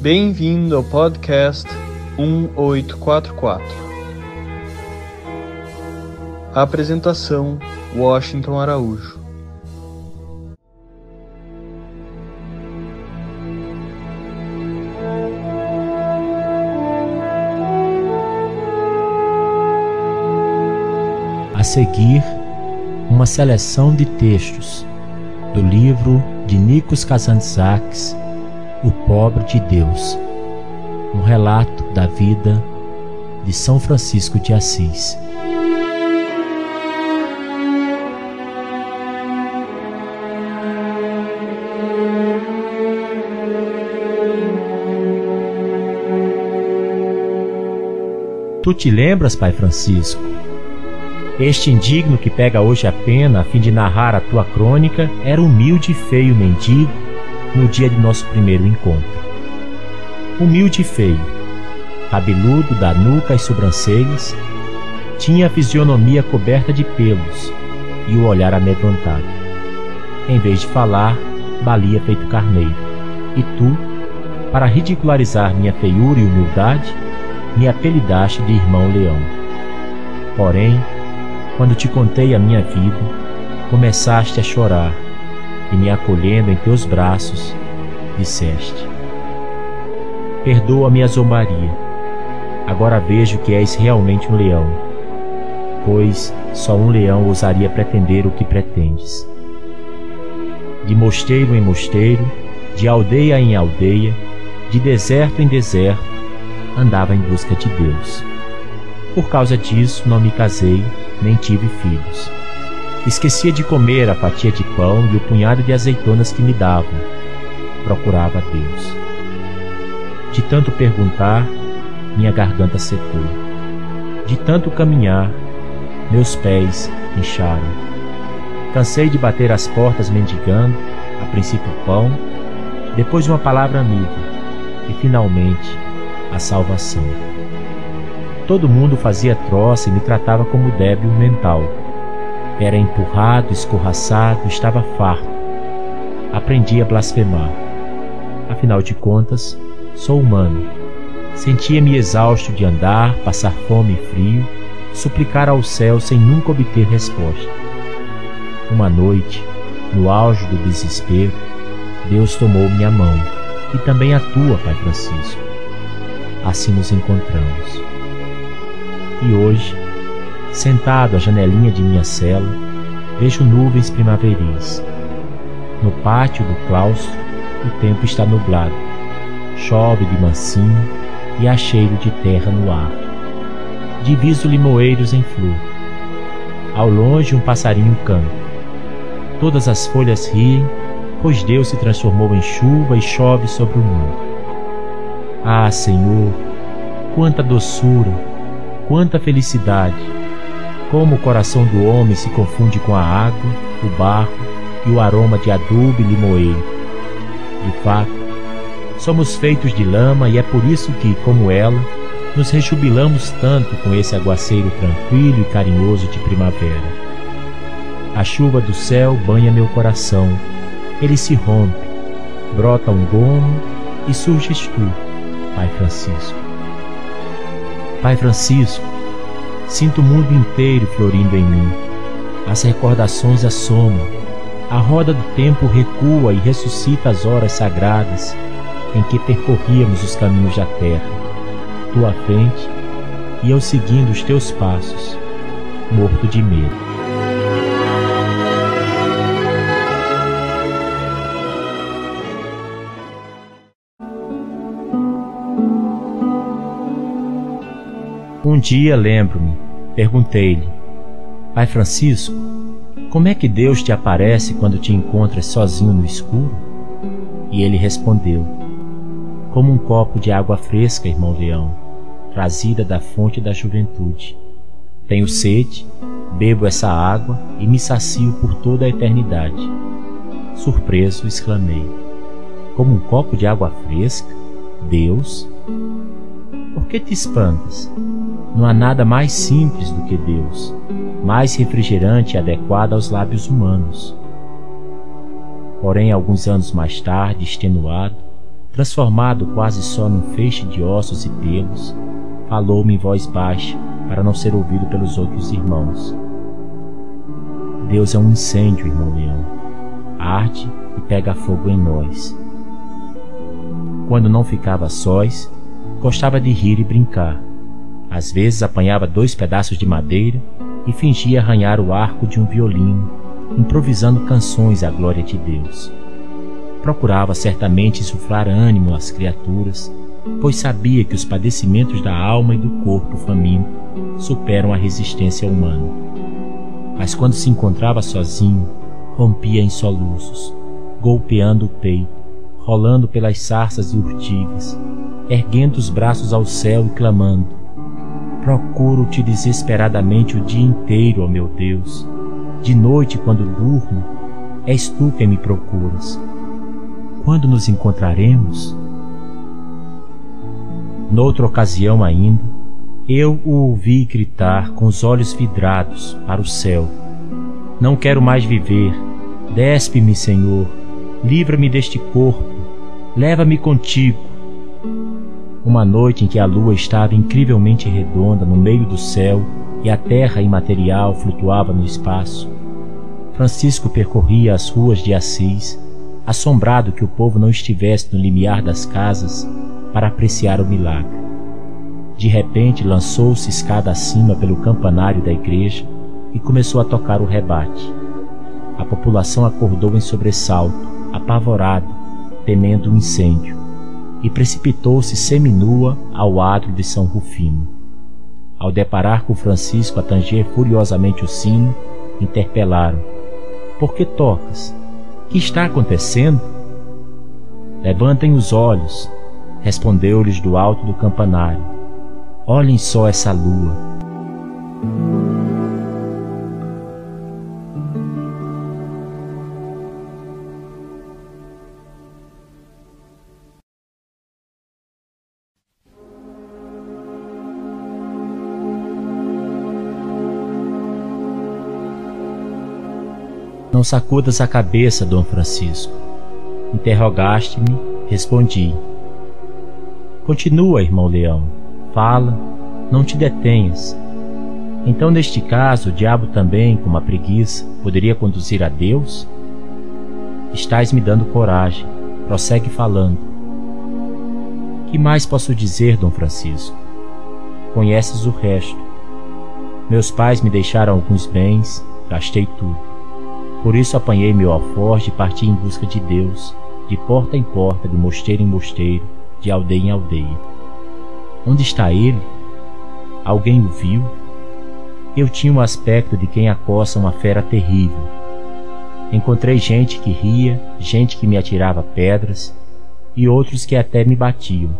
Bem-vindo ao podcast 1844. Apresentação: Washington Araújo. A seguir, uma seleção de textos do livro de Nikos Kazantzakis, O Pobre de Deus, um relato da vida de São Francisco de Assis. Tu te lembras, Pai Francisco? Este indigno que pega hoje a pena a fim de narrar a tua crônica era humilde e feio mendigo no dia de nosso primeiro encontro. Humilde e feio, cabeludo da nuca e sobrancelhas, tinha a fisionomia coberta de pelos e o olhar amedrontado. Em vez de falar, balia feito carneiro. E tu, para ridicularizar minha feiura e humildade, me apelidaste de irmão leão. Porém, quando te contei a minha vida, começaste a chorar e me acolhendo em teus braços, disseste: Perdoa-me a zombaria. Agora vejo que és realmente um leão, pois só um leão ousaria pretender o que pretendes. De mosteiro em mosteiro, de aldeia em aldeia, de deserto em deserto, andava em busca de Deus. Por causa disso, não me casei nem tive filhos. Esquecia de comer a fatia de pão e o punhado de azeitonas que me davam. Procurava Deus. De tanto perguntar, minha garganta secou. De tanto caminhar, meus pés incharam. Cansei de bater as portas mendigando, a princípio pão, depois uma palavra amiga e finalmente a salvação. Todo mundo fazia troça e me tratava como débil mental. Era empurrado, escorraçado, estava farto. Aprendi a blasfemar. Afinal de contas, sou humano. Sentia-me exausto de andar, passar fome e frio, suplicar ao céu sem nunca obter resposta. Uma noite, no auge do desespero, Deus tomou minha mão e também a tua, Pai Francisco. Assim nos encontramos. E hoje, sentado à janelinha de minha cela, vejo nuvens primaveris. No pátio do claustro, o tempo está nublado. Chove de mansinho e há cheiro de terra no ar. Diviso limoeiros em flor. Ao longe um passarinho canta. Todas as folhas riem, pois Deus se transformou em chuva e chove sobre o mundo. Ah, Senhor, quanta doçura, quanta felicidade! Como o coração do homem se confunde com a água, o barro e o aroma de adubo e limoeiro. De fato, somos feitos de lama e é por isso que, como ela, nos rejubilamos tanto com esse aguaceiro tranquilo e carinhoso de primavera. A chuva do céu banha meu coração, ele se rompe, brota um gomo e surges tu, Pai Francisco. Pai Francisco, sinto o mundo inteiro florindo em mim. As recordações assomam, a roda do tempo recua e ressuscita as horas sagradas em que percorríamos os caminhos da terra, tu à frente e eu seguindo os teus passos, morto de medo. Um dia lembro-me, perguntei-lhe, Pai Francisco, como é que Deus te aparece quando te encontras sozinho no escuro? E ele respondeu, como um copo de água fresca, irmão Leão, trazida da fonte da juventude. Tenho sede, bebo essa água e me sacio por toda a eternidade. Surpreso, exclamei: Como um copo de água fresca? Deus? Por que te espantas? Não há nada mais simples do que Deus, mais refrigerante e adequado aos lábios humanos. Porém, alguns anos mais tarde, extenuado, transformado quase só num feixe de ossos e pelos, falou-me em voz baixa para não ser ouvido pelos outros irmãos. Deus é um incêndio, irmão Leão. Arde e pega fogo em nós. Quando não ficava sós, gostava de rir e brincar. Às vezes apanhava dois pedaços de madeira e fingia arranhar o arco de um violino, improvisando canções à glória de Deus. Procurava certamente insuflar ânimo às criaturas, pois sabia que os padecimentos da alma e do corpo faminto superam a resistência humana. Mas quando se encontrava sozinho, rompia em soluços, golpeando o peito, rolando pelas sarças e urtigas, erguendo os braços ao céu e clamando: Procuro-te desesperadamente o dia inteiro, ó meu Deus. De noite, quando durmo, és tu quem me procuras. Quando nos encontraremos? Noutra ocasião ainda, eu o ouvi gritar com os olhos vidrados para o céu: Não quero mais viver. Despe-me, Senhor. Livra-me deste corpo. Leva-me contigo. Uma noite em que a lua estava incrivelmente redonda no meio do céu e a terra imaterial flutuava no espaço, Francisco percorria as ruas de Assis assombrado que o povo não estivesse no limiar das casas para apreciar o milagre. De repente lançou-se escada acima pelo campanário da igreja e começou a tocar o rebate. A população acordou em sobressalto, apavorada, temendo um incêndio, e precipitou-se seminua ao adro de São Rufino. Ao deparar com Francisco a tanger furiosamente o sino, interpelaram: Por que tocas? Que está acontecendo? Levantem os olhos, respondeu-lhes do alto do campanário. Olhem só essa lua. Não sacudas a cabeça, Dom Francisco. Interrogaste-me, respondi. Continua, irmão Leão. Fala, não te detenhas. Então, neste caso, o diabo também, com uma preguiça, poderia conduzir a Deus? Estás me dando coragem. Prossegue falando. Que mais posso dizer, Dom Francisco? Conheces o resto. Meus pais me deixaram alguns bens, gastei tudo. Por isso apanhei meu alforje e parti em busca de Deus, de porta em porta, de mosteiro em mosteiro, de aldeia em aldeia. Onde está ele? Alguém o viu? Eu tinha o aspecto de quem acossa uma fera terrível. Encontrei gente que ria, gente que me atirava pedras e outros que até me batiam.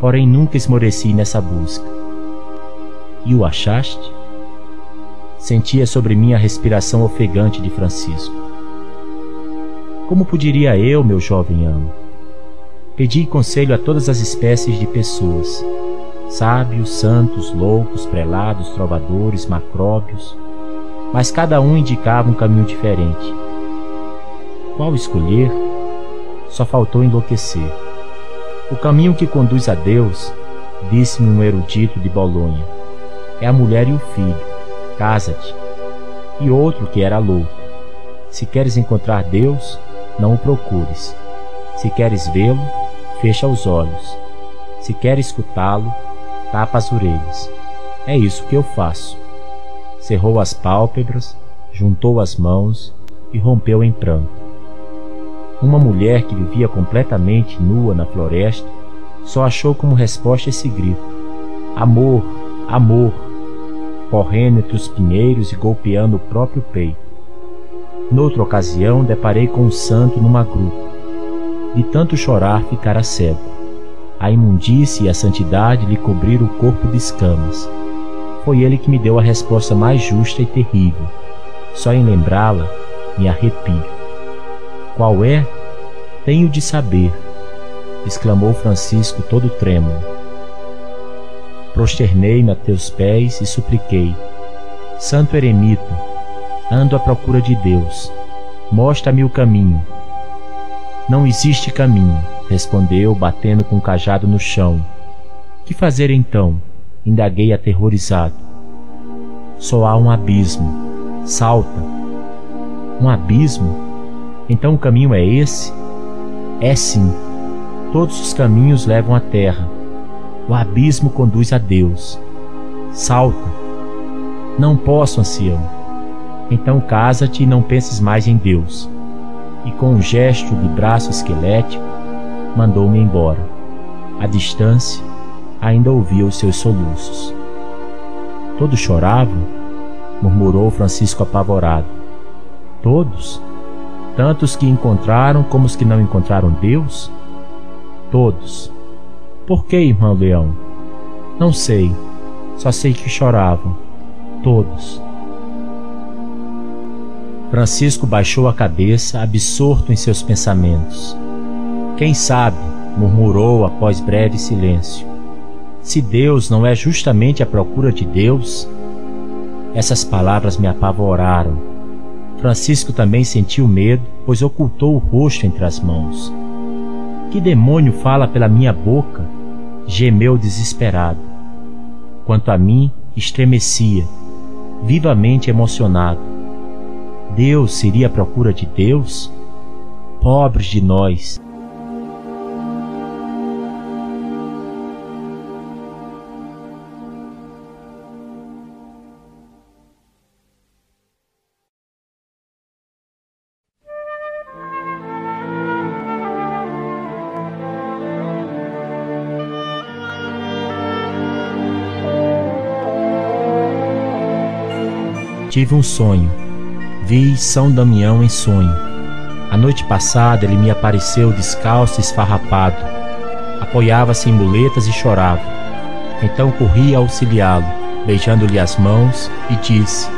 Porém nunca esmoreci nessa busca. E o achaste? Sentia sobre mim a respiração ofegante de Francisco. Como poderia eu, meu jovem amo? Pedi conselho a todas as espécies de pessoas, sábios, santos, loucos, prelados, trovadores, macróbios, mas cada um indicava um caminho diferente. Qual escolher? Só faltou enlouquecer. O caminho que conduz a Deus, disse-me um erudito de Bolonha, é a mulher e o filho casa-te. E outro que era louco: Se queres encontrar Deus, não o procures. Se queres vê-lo, fecha os olhos. Se queres escutá-lo, tapa as orelhas. É isso que eu faço. Cerrou as pálpebras, juntou as mãos e rompeu em pranto. Uma mulher que vivia completamente nua na floresta só achou como resposta esse grito: Amor, amor correndo entre os pinheiros e golpeando o próprio peito. Noutra ocasião, deparei com um santo numa gruta. De tanto chorar, ficara cego. A imundície e a santidade lhe cobriram o corpo de escamas. Foi ele que me deu a resposta mais justa e terrível. Só em lembrá-la, me arrepio. Qual é? Tenho de saber, exclamou Francisco todo trêmulo. Prosternei-me a teus pés e supliquei: Santo eremita, ando à procura de Deus, mostra-me o caminho. Não existe caminho, respondeu, batendo com o cajado no chão. Que fazer então? indaguei aterrorizado. Só há um abismo. Salta. Um abismo? Então o caminho é esse? É sim. Todos os caminhos levam à terra. O abismo conduz a Deus. Salta. Não posso, ancião. Então casa-te e não penses mais em Deus e com um gesto de braço esquelético mandou-me embora. À distância, ainda ouvia os seus soluços. Todos choravam? murmurou Francisco apavorado. Todos? Tanto os que encontraram como os que não encontraram Deus? Todos. Por que, irmão Leão? Não sei, só sei que choravam. Todos. Francisco baixou a cabeça, absorto em seus pensamentos. Quem sabe, murmurou após breve silêncio. Se Deus não é justamente a procura de Deus? Essas palavras me apavoraram. Francisco também sentiu medo, pois ocultou o rosto entre as mãos. Que demônio fala pela minha boca? Gemeu desesperado. Quanto a mim, estremecia, vivamente emocionado Deus seria à procura de Deus? Pobres de nós! Tive um sonho Vi São Damião em sonho. A noite passada ele me apareceu descalço e esfarrapado. Apoiava-se em muletas e chorava. Então corri a auxiliá-lo, beijando-lhe as mãos, e disse: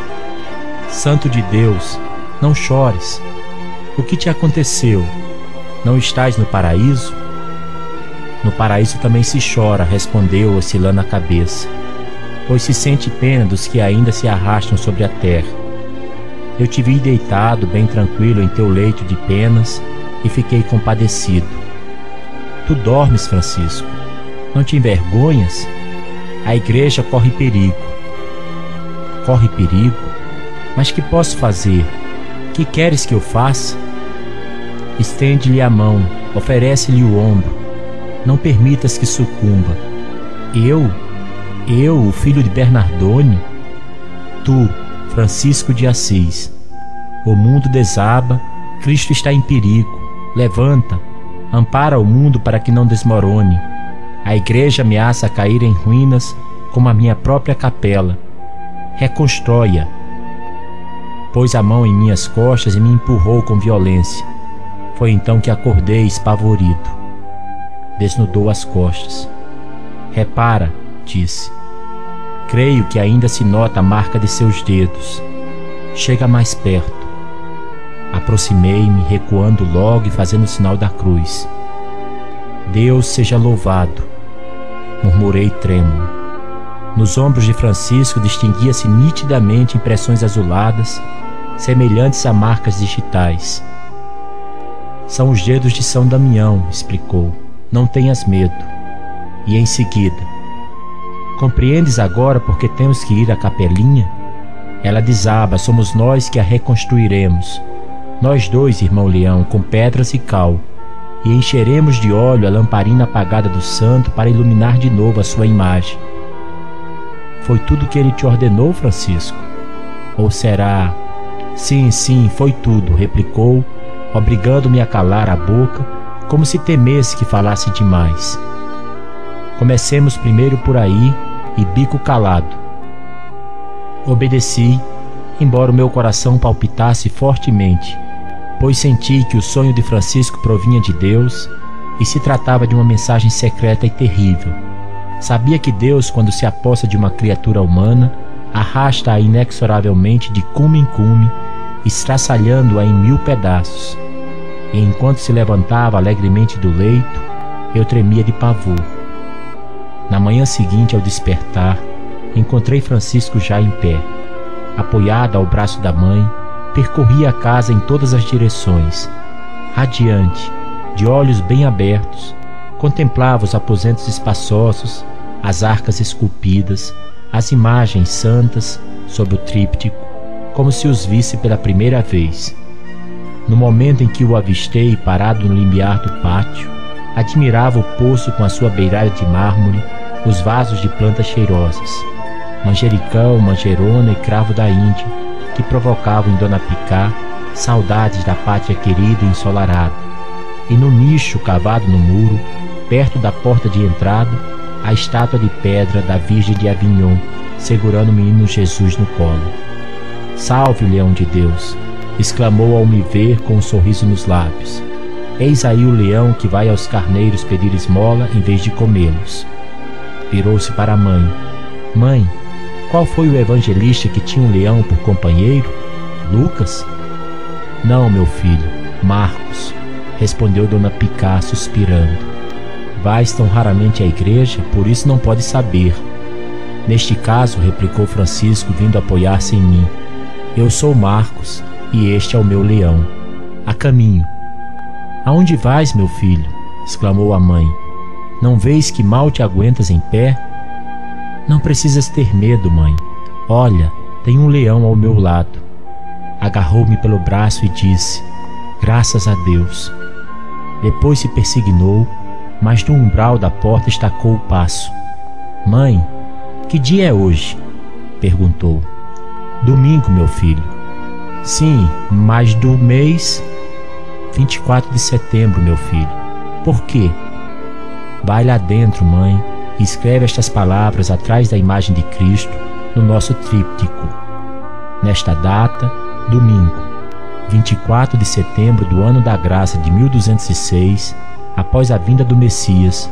Santo de Deus, não chores. O que te aconteceu? Não estás no paraíso? No paraíso também se chora, respondeu, oscilando a cabeça, pois se sente pena dos que ainda se arrastam sobre a terra. Eu te vi deitado, bem tranquilo, em teu leito de penas e fiquei compadecido. Tu dormes, Francisco. Não te envergonhas? A igreja corre perigo. Corre perigo? Mas que posso fazer? Que queres que eu faça? Estende-lhe a mão, oferece-lhe o ombro. Não permitas que sucumba. Eu? Eu, o filho de Bernardone? Tu, Francisco de Assis. O mundo desaba, Cristo está em perigo. Levanta, ampara o mundo para que não desmorone. A igreja ameaça cair em ruínas como a minha própria capela. Reconstrói-a. Pôs a mão em minhas costas e me empurrou com violência. Foi então que acordei espavorido. Desnudou as costas. Repara, disse. Creio que ainda se nota a marca de seus dedos. Chega mais perto. Aproximei-me, recuando logo e fazendo o sinal da cruz. Deus seja louvado, murmurei trêmulo. Nos ombros de Francisco distinguia-se nitidamente impressões azuladas, semelhantes a marcas digitais. São os dedos de São Damião, explicou. Não tenhas medo. E em seguida, Compreendes agora porque temos que ir à capelinha? Ela desaba, somos nós que a reconstruiremos. Nós dois, irmão Leão, com pedras e cal, e encheremos de óleo a lamparina apagada do santo para iluminar de novo a sua imagem. Foi tudo que ele te ordenou, Francisco? Ou será? Sim, sim, foi tudo, replicou, obrigando-me a calar a boca, como se temesse que falasse demais. Comecemos primeiro por aí e bico calado. Obedeci, embora o meu coração palpitasse fortemente, pois senti que o sonho de Francisco provinha de Deus e se tratava de uma mensagem secreta e terrível. Sabia que Deus, quando se aposta de uma criatura humana, arrasta-a inexoravelmente de cume em cume, estraçalhando-a em mil pedaços. E enquanto se levantava alegremente do leito, eu tremia de pavor. Na manhã seguinte, ao despertar, encontrei Francisco já em pé. Apoiado ao braço da mãe, percorria a casa em todas as direções, radiante, de olhos bem abertos, contemplava os aposentos espaçosos, as arcas esculpidas, as imagens santas sob o tríptico, como se os visse pela primeira vez. No momento em que o avistei parado no limiar do pátio, admirava o poço com a sua beirada de mármore, os vasos de plantas cheirosas, manjericão, manjerona e cravo da Índia, que provocavam em Dona Picá saudades da pátria querida e ensolarada. E no nicho cavado no muro, perto da porta de entrada, a estátua de pedra da Virgem de Avignon, segurando o menino Jesus no colo. Salve, leão de Deus! exclamou ao me ver com um sorriso nos lábios. Eis aí o leão que vai aos carneiros pedir esmola em vez de comê-los. Virou-se para a mãe. Mãe, qual foi o evangelista que tinha um leão por companheiro? Lucas? Não, meu filho, Marcos, respondeu Dona Picá, suspirando. Vais tão raramente à igreja, por isso não pode saber. Neste caso, replicou Francisco, vindo apoiar-se em mim. Eu sou Marcos, e este é o meu leão. A caminho. Aonde vais, meu filho? exclamou a mãe. Não vês que mal te aguentas em pé? Não precisas ter medo, mãe. Olha, tem um leão ao meu lado. Agarrou-me pelo braço e disse: Graças a Deus. Depois se persignou, mas no umbral da porta estacou o passo. Mãe, que dia é hoje? perguntou. Domingo, meu filho. Sim, mas do mês 24 de setembro, meu filho. Por quê? Vai lá dentro, mãe, e escreve estas palavras atrás da imagem de Cristo no nosso tríptico. Nesta data, domingo, 24 de setembro do ano da graça de 1206, após a vinda do Messias,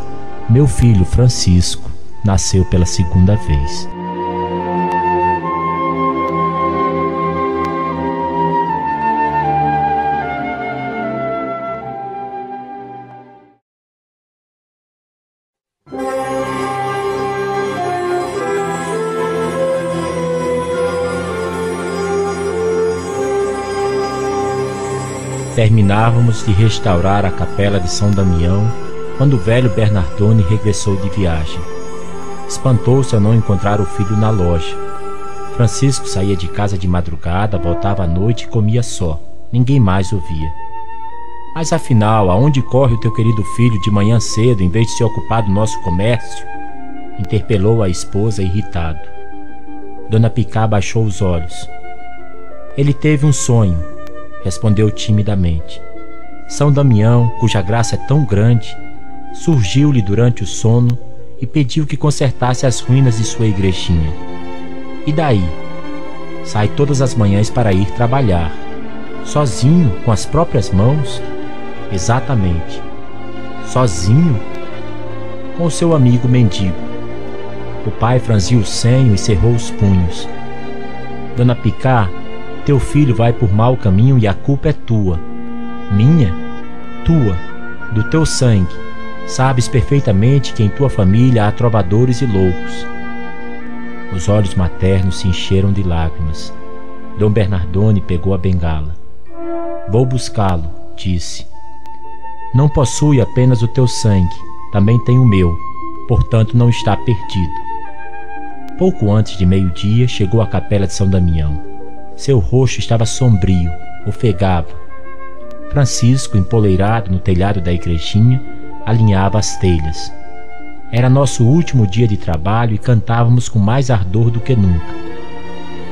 meu filho Francisco nasceu pela segunda vez. Terminávamos de restaurar a capela de São Damião quando o velho Bernardone regressou de viagem. Espantou-se ao não encontrar o filho na loja. Francisco saía de casa de madrugada, voltava à noite e comia só. Ninguém mais o via. Mas afinal, aonde corre o teu querido filho de manhã cedo em vez de se ocupar do nosso comércio? Interpelou a esposa irritado. Dona Picá baixou os olhos. Ele teve um sonho, respondeu timidamente. São Damião, cuja graça é tão grande, surgiu-lhe durante o sono e pediu que consertasse as ruínas de sua igrejinha. E daí? Sai todas as manhãs para ir trabalhar. Sozinho, com as próprias mãos? Exatamente. Sozinho? Com seu amigo mendigo. O pai franziu o senho e cerrou os punhos. Dona Picá teu filho vai por mau caminho e a culpa é tua. Minha? Tua, do teu sangue. Sabes perfeitamente que em tua família há trovadores e loucos. Os olhos maternos se encheram de lágrimas. Dom Bernardone pegou a bengala. Vou buscá-lo, disse. Não possui apenas o teu sangue, também tem o meu, portanto não está perdido. Pouco antes de meio-dia chegou à capela de São Damião. Seu rosto estava sombrio, ofegava. Francisco, empoleirado no telhado da igrejinha, alinhava as telhas. Era nosso último dia de trabalho e cantávamos com mais ardor do que nunca.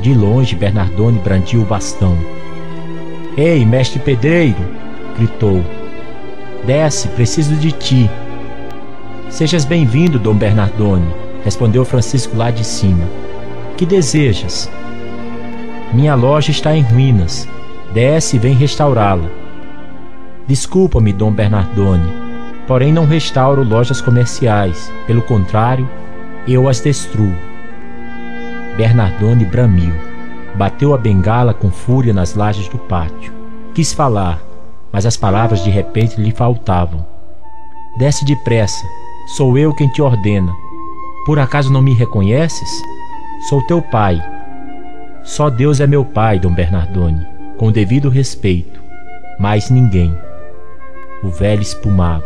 De longe, Bernardone brandiu o bastão. Ei, mestre pedreiro! gritou. Desce, preciso de ti. Sejas bem-vindo, Dom Bernardone, respondeu Francisco lá de cima. Que desejas? Minha loja está em ruínas. Desce e vem restaurá-la. Desculpa-me, Dom Bernardone, porém não restauro lojas comerciais. Pelo contrário, eu as destruo. Bernardone bramiu. Bateu a bengala com fúria nas lajes do pátio. Quis falar, mas as palavras de repente lhe faltavam. Desce depressa, sou eu quem te ordena. Por acaso não me reconheces? Sou teu pai só Deus é meu pai, Dom Bernardone, com devido respeito, mais ninguém. O velho espumava.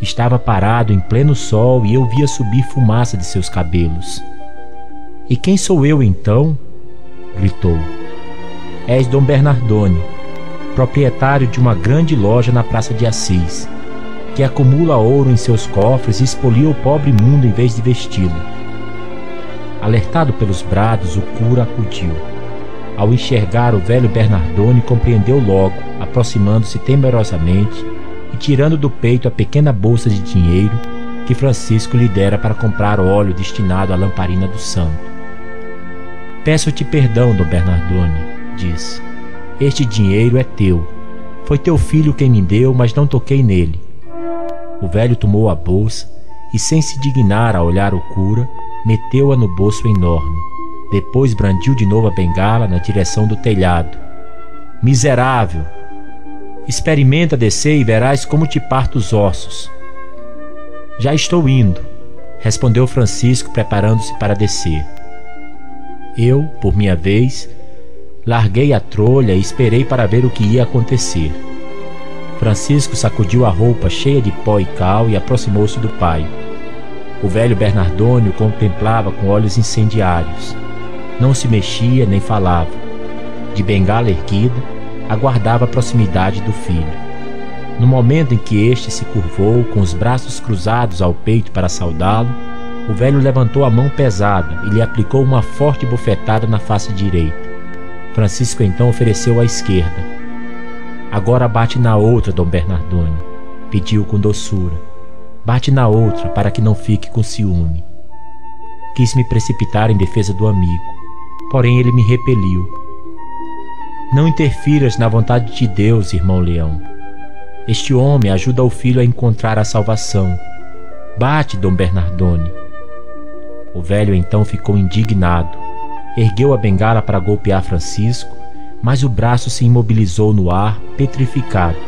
Estava parado em pleno sol e eu via subir fumaça de seus cabelos. E quem sou eu então? gritou. És Dom Bernardone, proprietário de uma grande loja na Praça de Assis, que acumula ouro em seus cofres e expolia o pobre mundo em vez de vesti-lo. Alertado pelos brados, o cura acudiu. Ao enxergar o velho Bernardone, compreendeu logo, aproximando-se temerosamente e tirando do peito a pequena bolsa de dinheiro que Francisco lhe dera para comprar óleo destinado à lamparina do santo. Peço-te perdão, Dom Bernardone, disse. Este dinheiro é teu. Foi teu filho quem me deu, mas não toquei nele. O velho tomou a bolsa e, sem se dignar a olhar o cura, meteu-a no bolso enorme. Depois brandiu de novo a bengala na direção do telhado. Miserável! Experimenta descer e verás como te parto os ossos. Já estou indo, respondeu Francisco, preparando-se para descer. Eu, por minha vez, larguei a trolha e esperei para ver o que ia acontecer. Francisco sacudiu a roupa cheia de pó e cal e aproximou-se do pai. O velho Bernardônio contemplava com olhos incendiários. Não se mexia nem falava. De bengala erguida, aguardava a proximidade do filho. No momento em que este se curvou, com os braços cruzados ao peito para saudá-lo, o velho levantou a mão pesada e lhe aplicou uma forte bufetada na face direita. Francisco então ofereceu à esquerda. Agora bate na outra, Dom Bernardone, pediu com doçura. Bate na outra para que não fique com ciúme. Quis me precipitar em defesa do amigo, porém ele me repeliu. Não interfiras na vontade de Deus, irmão Leão. Este homem ajuda o filho a encontrar a salvação. Bate, Dom Bernardone. O velho então ficou indignado. Ergueu a bengala para golpear Francisco, mas o braço se imobilizou no ar, petrificado.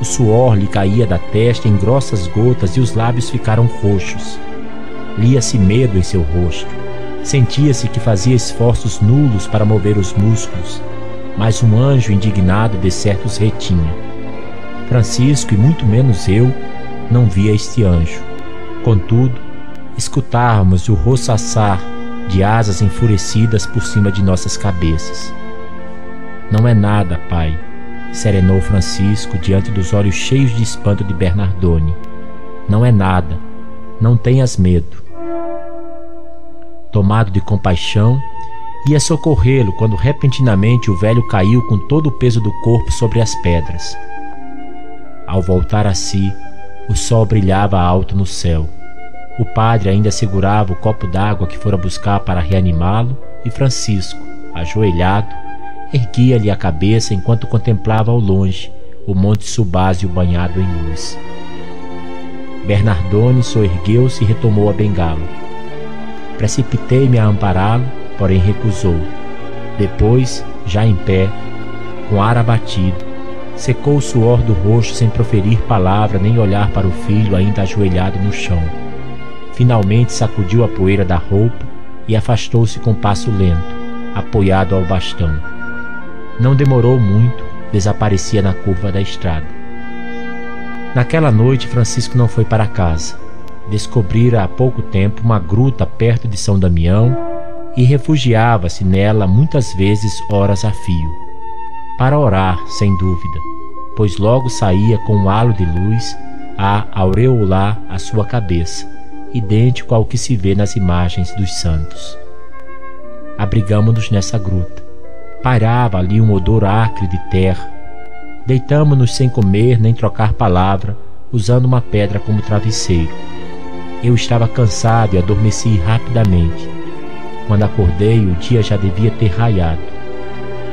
O suor lhe caía da testa em grossas gotas e os lábios ficaram roxos. Lia-se medo em seu rosto. Sentia-se que fazia esforços nulos para mover os músculos, mas um anjo indignado de certos retinha. Francisco, e muito menos eu, não via este anjo. Contudo, escutávamos o roçaçar de asas enfurecidas por cima de nossas cabeças. Não é nada, pai, serenou Francisco diante dos olhos cheios de espanto de Bernardone. Não é nada. Não tenhas medo. Tomado de compaixão, ia socorrê-lo quando repentinamente o velho caiu com todo o peso do corpo sobre as pedras. Ao voltar a si, o sol brilhava alto no céu. O padre ainda segurava o copo d'água que fora buscar para reanimá-lo e Francisco, ajoelhado, erguia-lhe a cabeça enquanto contemplava ao longe o monte Subásio banhado em luz. Bernardone soergueu-se e retomou a bengala. Precipitei-me a ampará-lo, porém recusou. Depois, já em pé, com ar abatido, secou o suor do rosto sem proferir palavra nem olhar para o filho ainda ajoelhado no chão. Finalmente sacudiu a poeira da roupa e afastou-se com passo lento, apoiado ao bastão. Não demorou muito, desaparecia na curva da estrada. Naquela noite, Francisco não foi para casa. Descobrira há pouco tempo uma gruta perto de São Damião e refugiava-se nela muitas vezes horas a fio. Para orar, sem dúvida, pois logo saía com um halo de luz a aureolar a sua cabeça idêntico ao que se vê nas imagens dos santos. Abrigamo-nos nessa gruta. Pairava ali um odor acre de terra. Deitamo-nos sem comer nem trocar palavra, usando uma pedra como travesseiro. Eu estava cansado e adormeci rapidamente. Quando acordei, o dia já devia ter raiado.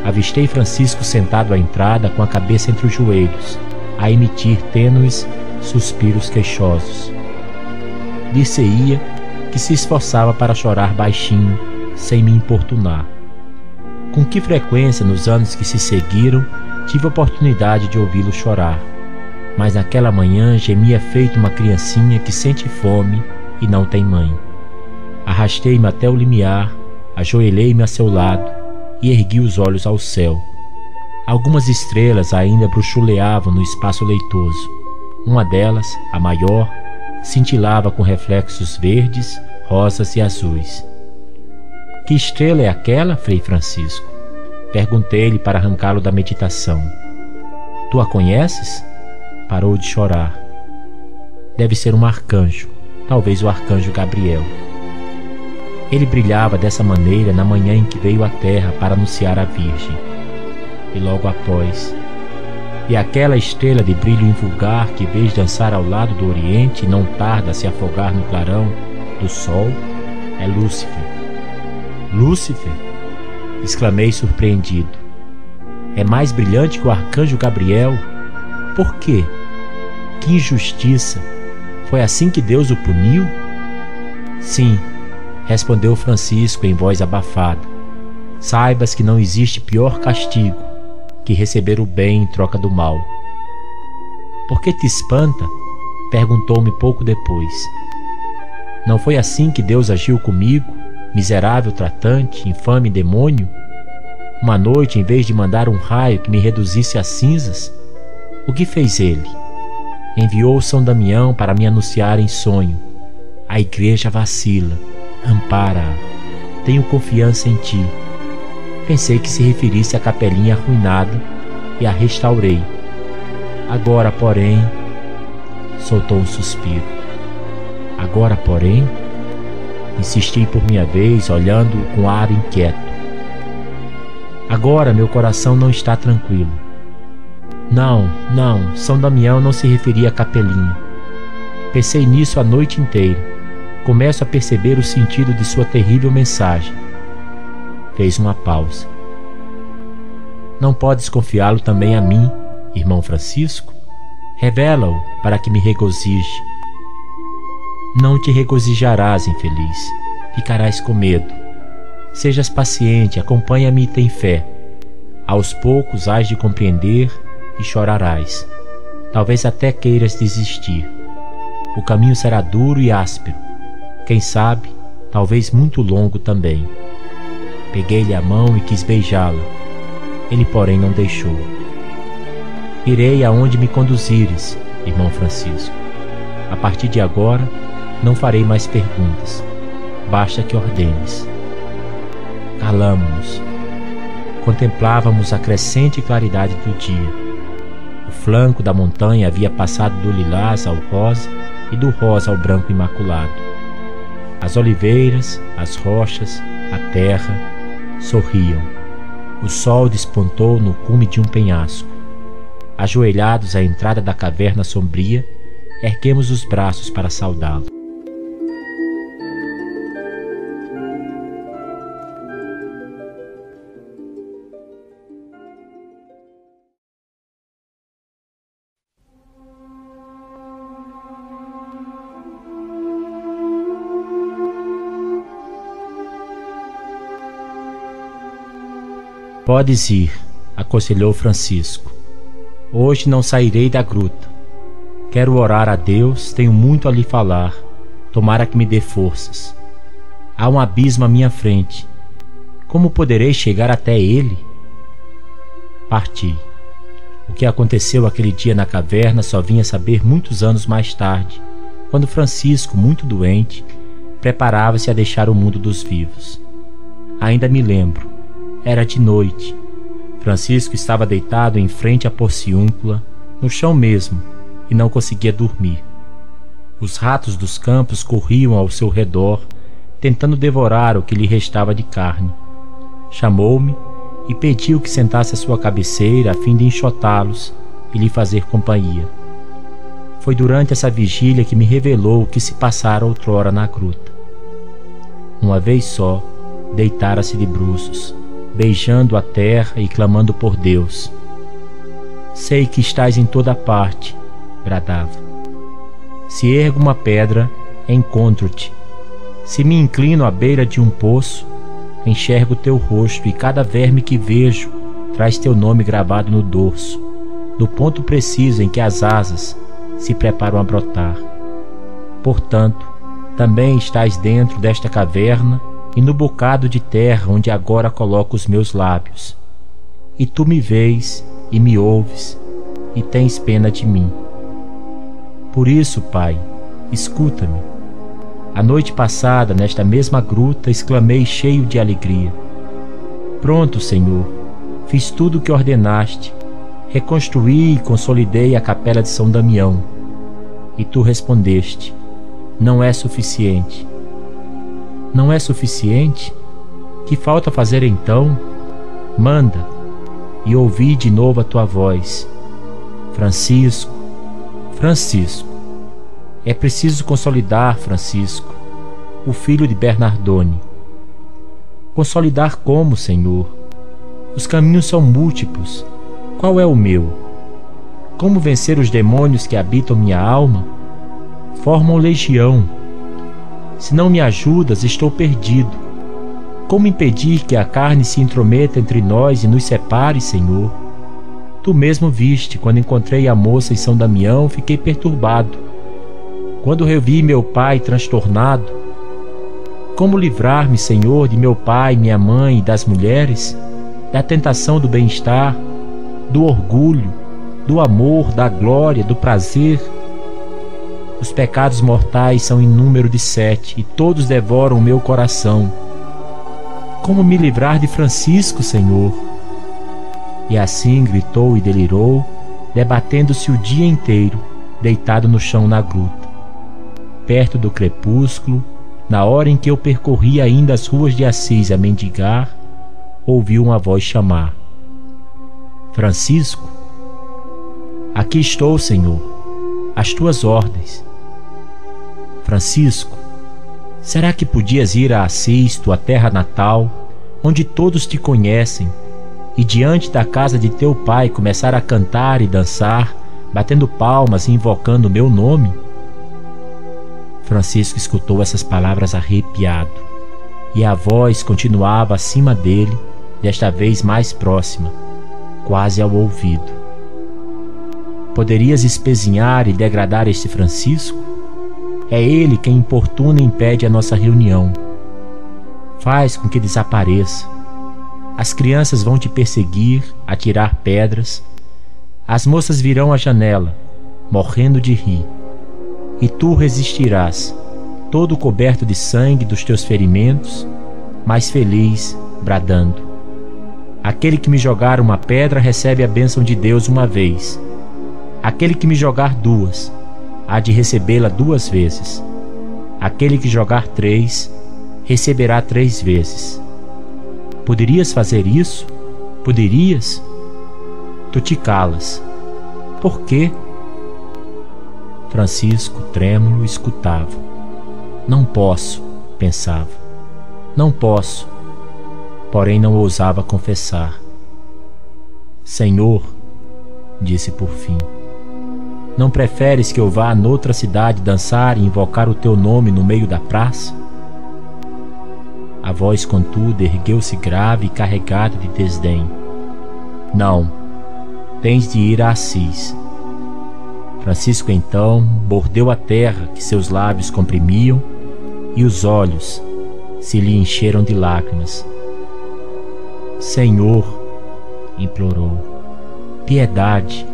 Avistei Francisco sentado à entrada com a cabeça entre os joelhos, a emitir tênues suspiros queixosos. Dir-se-ia que se esforçava para chorar baixinho, sem me importunar. Com que frequência nos anos que se seguiram tive oportunidade de ouvi-lo chorar, mas naquela manhã gemia feito uma criancinha que sente fome e não tem mãe. Arrastei-me até o limiar, ajoelhei-me a seu lado e ergui os olhos ao céu. Algumas estrelas ainda bruxuleavam no espaço leitoso Uma delas, a maior, cintilava com reflexos verdes, rosas e azuis. Que estrela é aquela, Frei Francisco? Perguntei-lhe para arrancá-lo da meditação. Tu a conheces? Parou de chorar. Deve ser um arcanjo, talvez o arcanjo Gabriel. Ele brilhava dessa maneira na manhã em que veio à terra para anunciar a Virgem. E logo após, e aquela estrela de brilho invulgar que vês dançar ao lado do Oriente e não tarda a se afogar no clarão do sol, é Lúcifer. Lúcifer! exclamei surpreendido. É mais brilhante que o arcanjo Gabriel? Por quê? Que injustiça! Foi assim que Deus o puniu? Sim, respondeu Francisco em voz abafada. Saibas que não existe pior castigo que receber o bem em troca do mal. Por que te espanta? perguntou-me pouco depois. Não foi assim que Deus agiu comigo, miserável tratante, infame demônio? Uma noite, em vez de mandar um raio que me reduzisse a cinzas, o que fez ele? Enviou São Damião para me anunciar em sonho: A igreja vacila, ampara-a. Tenho confiança em ti Pensei que se referisse à capelinha arruinada e a restaurei. Agora, porém, soltou um suspiro. Agora, porém, insisti por minha vez, olhando com ar inquieto. Agora meu coração não está tranquilo. Não, não, São Damião não se referia à capelinha. Pensei nisso a noite inteira. Começo a perceber o sentido de sua terrível mensagem fez uma pausa. Não podes confiá-lo também a mim, irmão Francisco? Revela-o para que me regozije. Não te regozijarás, infeliz, ficarás com medo. Sejas paciente, acompanha-me e tem fé. Aos poucos hás de compreender e chorarás. Talvez até queiras desistir. O caminho será duro e áspero. Quem sabe, talvez muito longo também. Peguei-lhe a mão e quis beijá-la. Ele, porém, não deixou. Irei aonde me conduzires, irmão Francisco. A partir de agora, não farei mais perguntas. Basta que ordenes. Calamos-nos. Contemplávamos a crescente claridade do dia. O flanco da montanha havia passado do lilás ao rosa e do rosa ao branco imaculado. As oliveiras, as rochas, a terra, sorriam. O sol despontou no cume de um penhasco. Ajoelhados à entrada da caverna sombria, erguemos os braços para saudá-lo. Podes ir, aconselhou Francisco. Hoje não sairei da gruta. Quero orar a Deus, tenho muito a lhe falar. Tomara que me dê forças. Há um abismo à minha frente. Como poderei chegar até ele? Parti. O que aconteceu aquele dia na caverna só vinha saber muitos anos mais tarde, quando Francisco, muito doente, preparava-se a deixar o mundo dos vivos. Ainda me lembro era de noite. Francisco estava deitado em frente à porciúncula, no chão mesmo, e não conseguia dormir. Os ratos dos campos corriam ao seu redor, tentando devorar o que lhe restava de carne. Chamou-me e pediu que sentasse à sua cabeceira a fim de enxotá-los e lhe fazer companhia. Foi durante essa vigília que me revelou o que se passara outrora na gruta. Uma vez só, deitara-se de bruços beijando a terra e clamando por Deus. Sei que estás em toda parte, bradava. Se ergo uma pedra, encontro-te. Se me inclino à beira de um poço, enxergo teu rosto e cada verme que vejo traz teu nome gravado no dorso, no ponto preciso em que as asas se preparam a brotar. Portanto, também estás dentro desta caverna e no bocado de terra onde agora coloco os meus lábios. E tu me vês e me ouves e tens pena de mim. Por isso, Pai, escuta-me. A noite passada, nesta mesma gruta, exclamei cheio de alegria: Pronto, Senhor, fiz tudo o que ordenaste, reconstruí e consolidei a capela de São Damião. E tu respondeste: Não é suficiente. Não é suficiente? Que falta fazer então? Manda, e ouvi de novo a tua voz. Francisco, Francisco, é preciso consolidar Francisco, o filho de Bernardone. Consolidar como, Senhor? Os caminhos são múltiplos. Qual é o meu? Como vencer os demônios que habitam minha alma? Formam legião. Se não me ajudas, estou perdido. Como impedir que a carne se intrometa entre nós e nos separe, Senhor? Tu mesmo viste, quando encontrei a moça em São Damião, fiquei perturbado. Quando revi meu pai transtornado, como livrar-me, Senhor, de meu pai, minha mãe e das mulheres, da tentação do bem-estar, do orgulho, do amor, da glória, do prazer? Os pecados mortais são em número de sete e todos devoram o meu coração. Como me livrar de Francisco, Senhor? E assim gritou e delirou, debatendo-se o dia inteiro, deitado no chão na gruta. Perto do crepúsculo, na hora em que eu percorria ainda as ruas de Assis a mendigar, ouvi uma voz chamar: Francisco, aqui estou, Senhor, às tuas ordens. Francisco, será que podias ir a Assis, tua terra natal, onde todos te conhecem? e diante da casa de teu pai começar a cantar e dançar, batendo palmas e invocando o meu nome? Francisco escutou essas palavras arrepiado, e a voz continuava acima dele, desta vez mais próxima, quase ao ouvido. Poderias espezinhar e degradar este Francisco? É ele quem importuna e impede a nossa reunião. Faz com que desapareça as crianças vão te perseguir, atirar pedras. As moças virão à janela, morrendo de rir. E tu resistirás, todo coberto de sangue dos teus ferimentos, mas feliz, bradando. Aquele que me jogar uma pedra recebe a bênção de Deus uma vez. Aquele que me jogar duas, há de recebê-la duas vezes. Aquele que jogar três, receberá três vezes. Poderias fazer isso? Poderias? Tu te calas. Por quê? Francisco, trêmulo, escutava. Não posso, pensava. Não posso. Porém, não ousava confessar. Senhor, disse por fim, não preferes que eu vá noutra cidade dançar e invocar o teu nome no meio da praça? A voz, contudo, ergueu-se grave e carregada de desdém. Não, tens de ir a Assis. Francisco então mordeu a terra que seus lábios comprimiam e os olhos se lhe encheram de lágrimas. Senhor, implorou, piedade,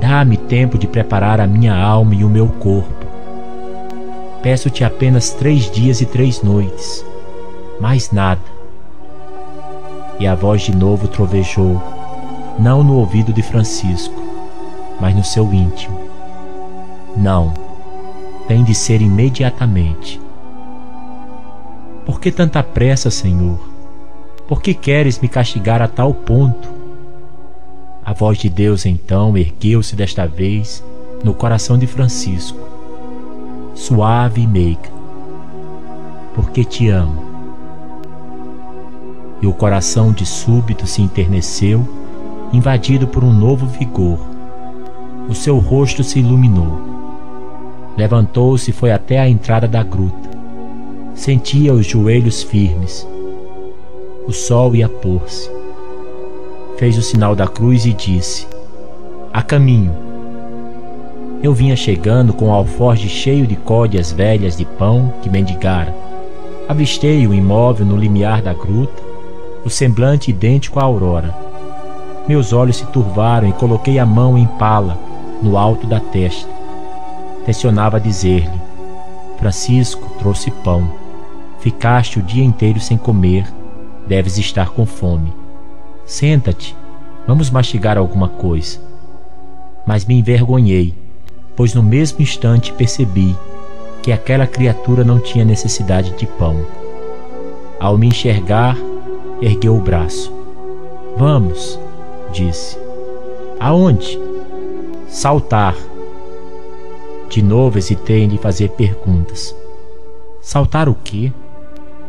dá-me tempo de preparar a minha alma e o meu corpo. Peço-te apenas três dias e três noites mais nada. E a voz de novo trovejou, não no ouvido de Francisco, mas no seu íntimo. Não, tem de ser imediatamente. Por que tanta pressa, Senhor? Por que queres me castigar a tal ponto? A voz de Deus então ergueu-se desta vez no coração de Francisco, suave e meiga. Porque te amo e o coração de súbito se enterneceu, invadido por um novo vigor. O seu rosto se iluminou. Levantou-se e foi até a entrada da gruta. Sentia os joelhos firmes. O sol ia pôr-se. Fez o sinal da cruz e disse: A caminho. Eu vinha chegando com o alforje cheio de códias velhas de pão que mendigara. Avistei-o imóvel no limiar da gruta o semblante idêntico à aurora. Meus olhos se turvaram e coloquei a mão em pala, no alto da testa. tencionava dizer-lhe: Francisco trouxe pão. Ficaste o dia inteiro sem comer, deves estar com fome. Senta-te, vamos mastigar alguma coisa. Mas me envergonhei, pois no mesmo instante percebi que aquela criatura não tinha necessidade de pão. Ao me enxergar, ergueu o braço. Vamos, disse. Aonde? Saltar. De novo hesitei em lhe fazer perguntas. Saltar o quê?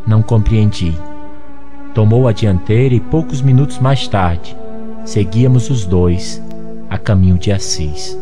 Não compreendi. Tomou a dianteira e poucos minutos mais tarde, seguíamos os dois a caminho de Assis.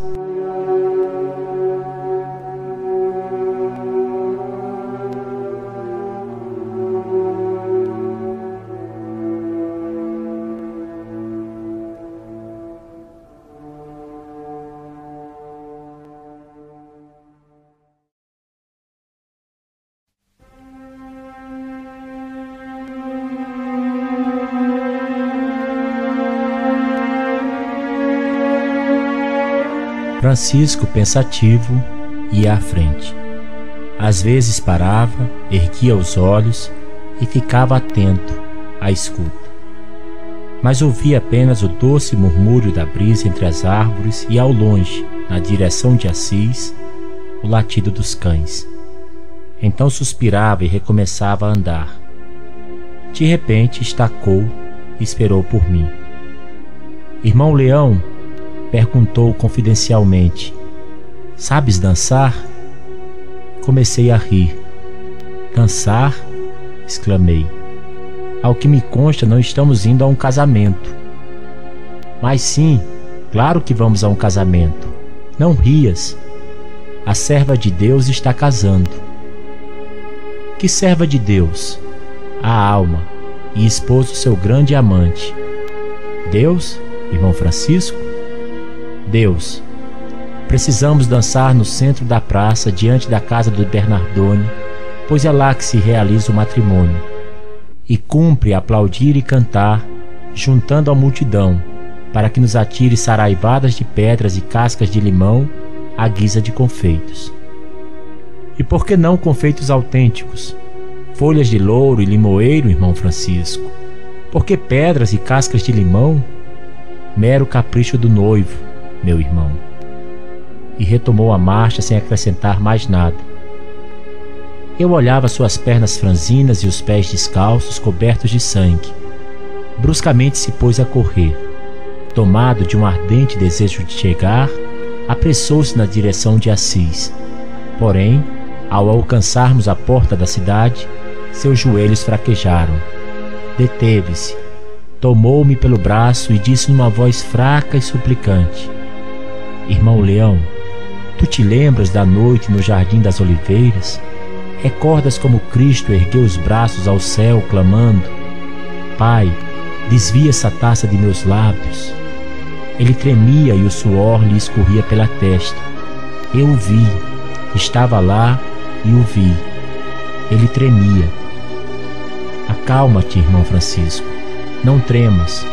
Francisco, pensativo, ia à frente. Às vezes parava, erguia os olhos e ficava atento à escuta. Mas ouvia apenas o doce murmúrio da brisa entre as árvores e ao longe, na direção de Assis, o latido dos cães. Então suspirava e recomeçava a andar. De repente estacou e esperou por mim. Irmão Leão, perguntou confidencialmente: Sabes dançar? Comecei a rir. Dançar? exclamei. Ao que me consta, não estamos indo a um casamento. Mas sim, claro que vamos a um casamento. Não rias. A serva de Deus está casando. Que serva de Deus? A alma, e esposo seu grande amante. Deus, irmão Francisco? Deus, precisamos dançar no centro da praça, diante da casa do Bernardone, pois é lá que se realiza o matrimônio. E cumpre aplaudir e cantar, juntando a multidão, para que nos atire saraivadas de pedras e cascas de limão à guisa de confeitos. E por que não confeitos autênticos? Folhas de louro e limoeiro, irmão Francisco. Por que pedras e cascas de limão? Mero capricho do noivo, meu irmão. E retomou a marcha sem acrescentar mais nada. Eu olhava suas pernas franzinas e os pés descalços cobertos de sangue. Bruscamente se pôs a correr. Tomado de um ardente desejo de chegar, apressou-se na direção de Assis. Porém, ao alcançarmos a porta da cidade, seus joelhos fraquejaram. Deteve-se, tomou-me pelo braço e disse numa voz fraca e suplicante: Irmão Leão, tu te lembras da noite no Jardim das Oliveiras? Recordas como Cristo ergueu os braços ao céu, clamando: Pai, desvia essa taça de meus lábios. Ele tremia e o suor lhe escorria pela testa. Eu o vi, estava lá e o vi. Ele tremia. Acalma-te, irmão Francisco. Não tremas.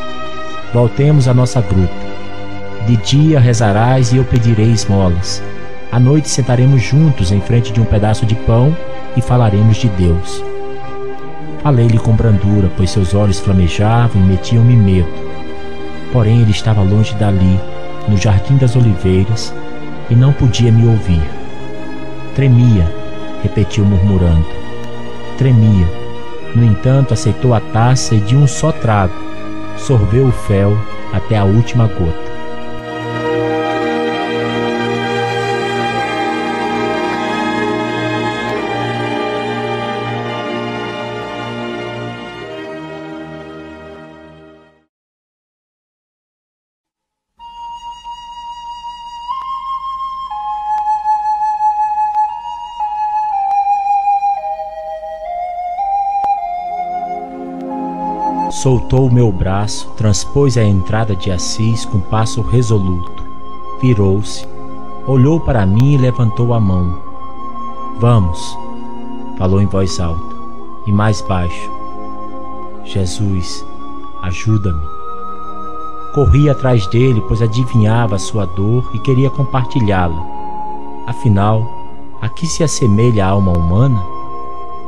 Voltemos à nossa gruta. De dia rezarás e eu pedirei esmolas. À noite sentaremos juntos em frente de um pedaço de pão e falaremos de Deus. Falei-lhe com brandura, pois seus olhos flamejavam e metiam-me medo. Porém, ele estava longe dali, no jardim das oliveiras, e não podia me ouvir. Tremia, repetiu murmurando. Tremia. No entanto, aceitou a taça e de um só trago, sorveu o fel até a última gota. Soltou o meu braço, transpôs a entrada de Assis com passo resoluto. Virou-se, olhou para mim e levantou a mão. Vamos, falou em voz alta e mais baixo. Jesus, ajuda-me. Corri atrás dele, pois adivinhava a sua dor e queria compartilhá-la. Afinal, a que se assemelha a alma humana?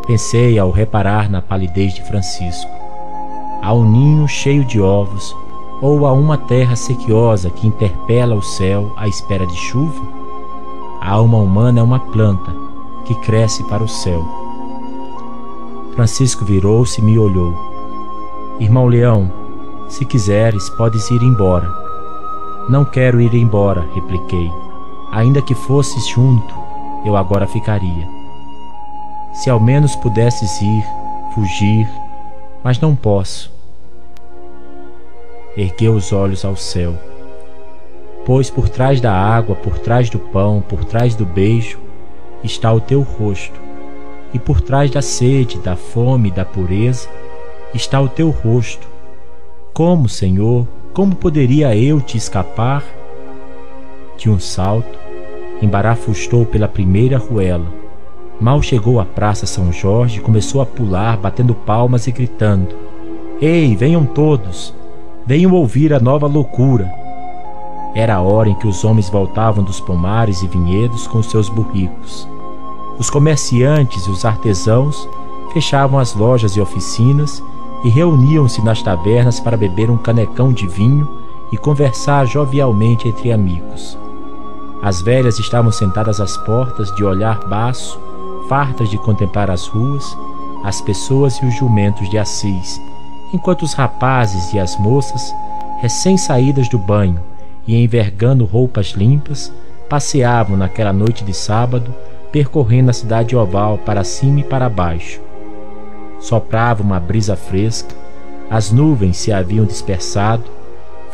Pensei ao reparar na palidez de Francisco. A um ninho cheio de ovos ou a uma terra sequiosa que interpela o céu à espera de chuva? A alma humana é uma planta que cresce para o céu. Francisco virou-se e me olhou. Irmão Leão, se quiseres, podes ir embora. Não quero ir embora, repliquei. Ainda que fosses junto, eu agora ficaria. Se ao menos pudesses ir, fugir, mas não posso. Ergueu os olhos ao céu. Pois por trás da água, por trás do pão, por trás do beijo, está o teu rosto. E por trás da sede, da fome, da pureza, está o teu rosto. Como, Senhor, como poderia eu te escapar? De um salto, embarafustou pela primeira ruela. Mal chegou à Praça São Jorge, começou a pular, batendo palmas e gritando: Ei, venham todos! Venham ouvir a nova loucura! Era a hora em que os homens voltavam dos pomares e vinhedos com seus burricos. Os comerciantes e os artesãos fechavam as lojas e oficinas e reuniam-se nas tavernas para beber um canecão de vinho e conversar jovialmente entre amigos. As velhas estavam sentadas às portas, de olhar baço, fartas de contemplar as ruas, as pessoas e os jumentos de Assis, enquanto os rapazes e as moças, recém-saídas do banho e envergando roupas limpas, passeavam naquela noite de sábado, percorrendo a cidade oval para cima e para baixo. Soprava uma brisa fresca, as nuvens se haviam dispersado,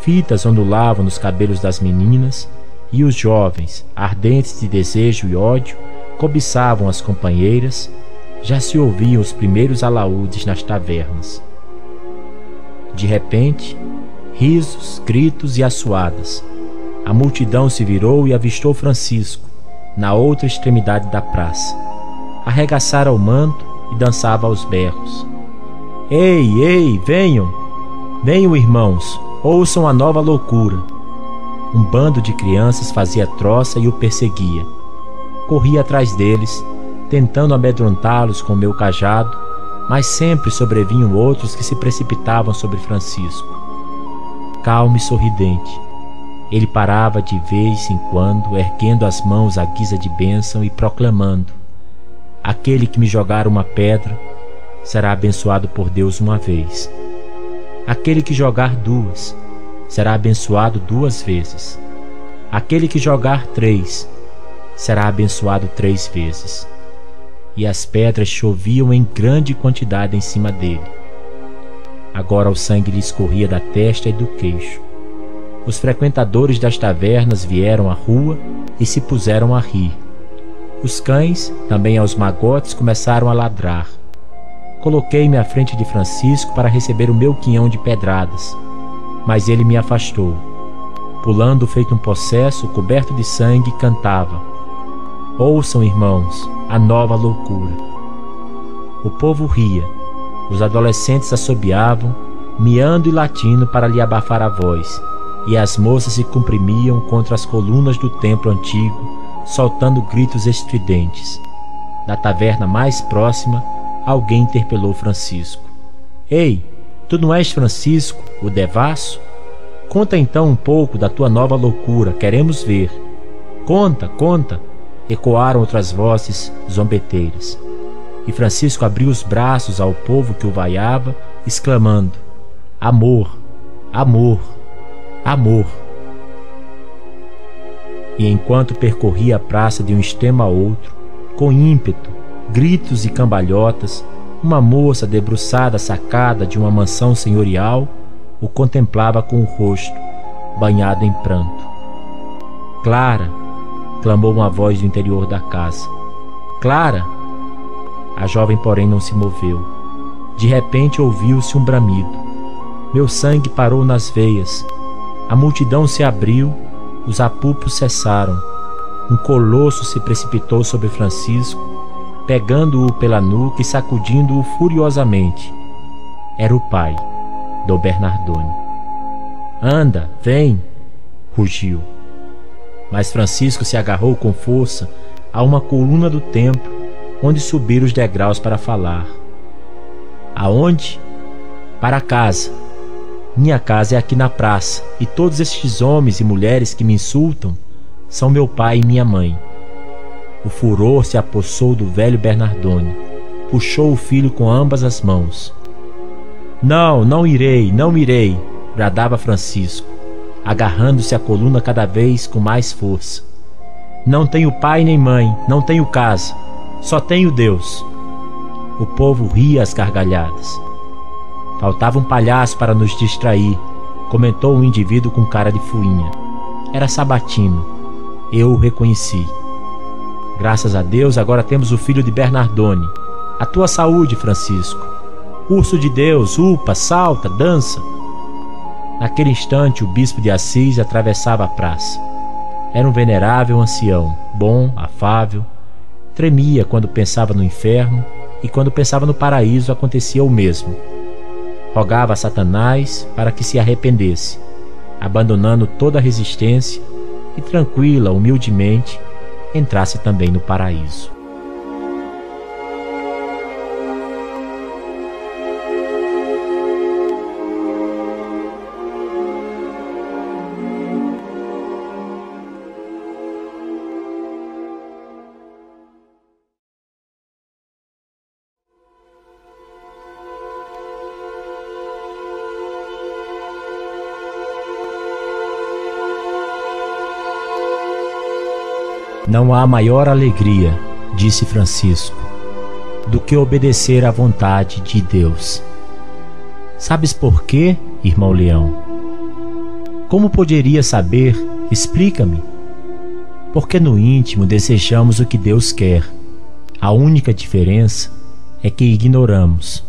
fitas ondulavam nos cabelos das meninas, e os jovens, ardentes de desejo e ódio, cobiçavam as companheiras, já se ouviam os primeiros alaúdes nas tavernas. De repente, risos, gritos e assoadas. A multidão se virou e avistou Francisco, na outra extremidade da praça. Arregaçara o manto e dançava aos berros. Ei, ei, venham! Venham, irmãos, ouçam a nova loucura. Um bando de crianças fazia troça e o perseguia. Corri atrás deles, tentando amedrontá-los com meu cajado, mas sempre sobrevinham outros que se precipitavam sobre Francisco. Calmo e sorridente, ele parava de vez em quando, erguendo as mãos à guisa de bênção e proclamando: Aquele que me jogar uma pedra será abençoado por Deus uma vez. Aquele que jogar duas será abençoado duas vezes. Aquele que jogar três será abençoado três vezes. E as pedras choviam em grande quantidade em cima dele. Agora o sangue lhe escorria da testa e do queixo. Os frequentadores das tavernas vieram à rua e se puseram a rir. Os cães, também aos magotes, começaram a ladrar. Coloquei-me à frente de Francisco para receber o meu quinhão de pedradas mas ele me afastou. Pulando feito um possesso, coberto de sangue, cantava: Ouçam, irmãos, a nova loucura. O povo ria, os adolescentes assobiavam, miando e latindo para lhe abafar a voz, e as moças se comprimiam contra as colunas do templo antigo, soltando gritos estridentes. Da taverna mais próxima, alguém interpelou Francisco. Ei, Tu não és Francisco, o devasso? Conta então um pouco da tua nova loucura, queremos ver. Conta, conta, ecoaram outras vozes zombeteiras. E Francisco abriu os braços ao povo que o vaiava, exclamando: Amor, amor, amor. E enquanto percorria a praça de um extremo a outro, com ímpeto, gritos e cambalhotas, uma moça debruçada sacada de uma mansão senhorial o contemplava com o rosto banhado em pranto. Clara! Clamou uma voz do interior da casa. Clara! A jovem, porém, não se moveu. De repente ouviu-se um bramido. Meu sangue parou nas veias. A multidão se abriu, os apupos cessaram. Um colosso se precipitou sobre Francisco pegando-o pela nuca e sacudindo-o furiosamente. Era o pai, do Bernardone. Anda, vem! rugiu. Mas Francisco se agarrou com força a uma coluna do templo onde subiram os degraus para falar. Aonde? Para casa. Minha casa é aqui na praça, e todos estes homens e mulheres que me insultam são meu pai e minha mãe. O furor se apossou do velho Bernardone, puxou o filho com ambas as mãos. Não, não irei, não irei, bradava Francisco, agarrando-se à coluna cada vez com mais força. Não tenho pai nem mãe, não tenho casa, só tenho Deus. O povo ria às gargalhadas. Faltava um palhaço para nos distrair, comentou um indivíduo com cara de fuinha. Era Sabatino. Eu o reconheci. Graças a Deus, agora temos o filho de Bernardone. A tua saúde, Francisco. Urso de Deus, upa, salta, dança. Naquele instante, o bispo de Assis atravessava a praça. Era um venerável ancião, bom, afável. Tremia quando pensava no inferno e quando pensava no paraíso acontecia o mesmo. Rogava a Satanás para que se arrependesse, abandonando toda a resistência e tranquila, humildemente, entrasse também no paraíso. Não há maior alegria, disse Francisco, do que obedecer à vontade de Deus. Sabes por quê, irmão Leão? Como poderia saber? Explica-me. Porque no íntimo desejamos o que Deus quer. A única diferença é que ignoramos.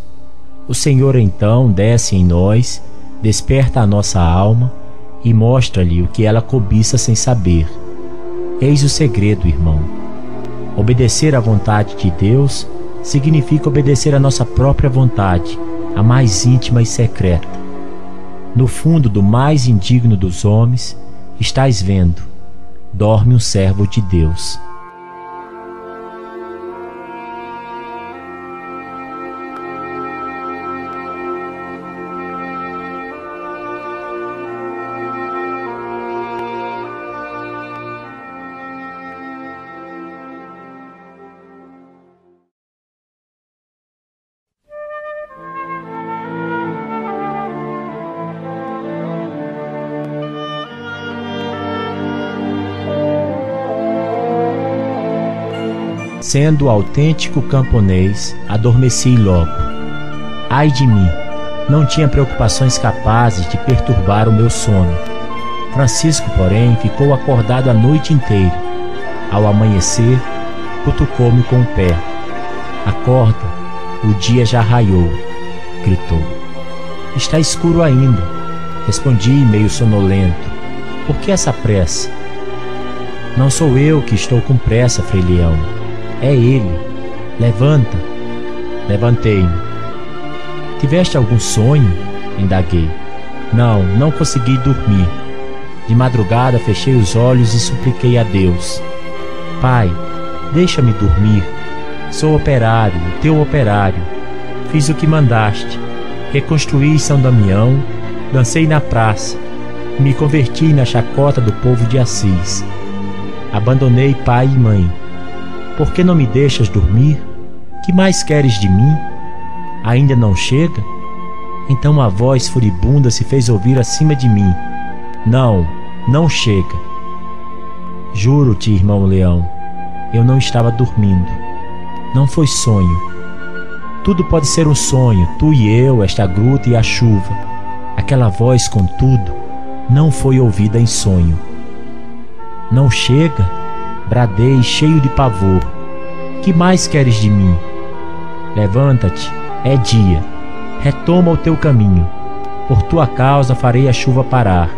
O Senhor então desce em nós, desperta a nossa alma e mostra-lhe o que ela cobiça sem saber Eis o segredo, irmão. Obedecer à vontade de Deus significa obedecer à nossa própria vontade, a mais íntima e secreta. No fundo do mais indigno dos homens, estás vendo, dorme um servo de Deus. Sendo autêntico camponês, adormeci logo. Ai de mim, não tinha preocupações capazes de perturbar o meu sono. Francisco, porém, ficou acordado a noite inteira. Ao amanhecer, cutucou-me com o pé. Acorda, o dia já raiou, gritou. Está escuro ainda, respondi meio sonolento. Por que essa pressa? Não sou eu que estou com pressa, Frei Leão é ele. Levanta. Levantei-me. Tiveste algum sonho? Indaguei. Não, não consegui dormir. De madrugada fechei os olhos e supliquei a Deus: Pai, deixa-me dormir. Sou operário, teu operário. Fiz o que mandaste. Reconstruí São Damião, dancei na praça, me converti na chacota do povo de Assis. Abandonei pai e mãe por que não me deixas dormir? Que mais queres de mim? Ainda não chega? Então a voz furibunda se fez ouvir acima de mim. Não, não chega. Juro-te, irmão Leão, eu não estava dormindo. Não foi sonho. Tudo pode ser um sonho, tu e eu, esta gruta e a chuva. Aquela voz, contudo, não foi ouvida em sonho. Não chega? Bradei cheio de pavor. Que mais queres de mim? Levanta-te, é dia. Retoma o teu caminho. Por tua causa farei a chuva parar.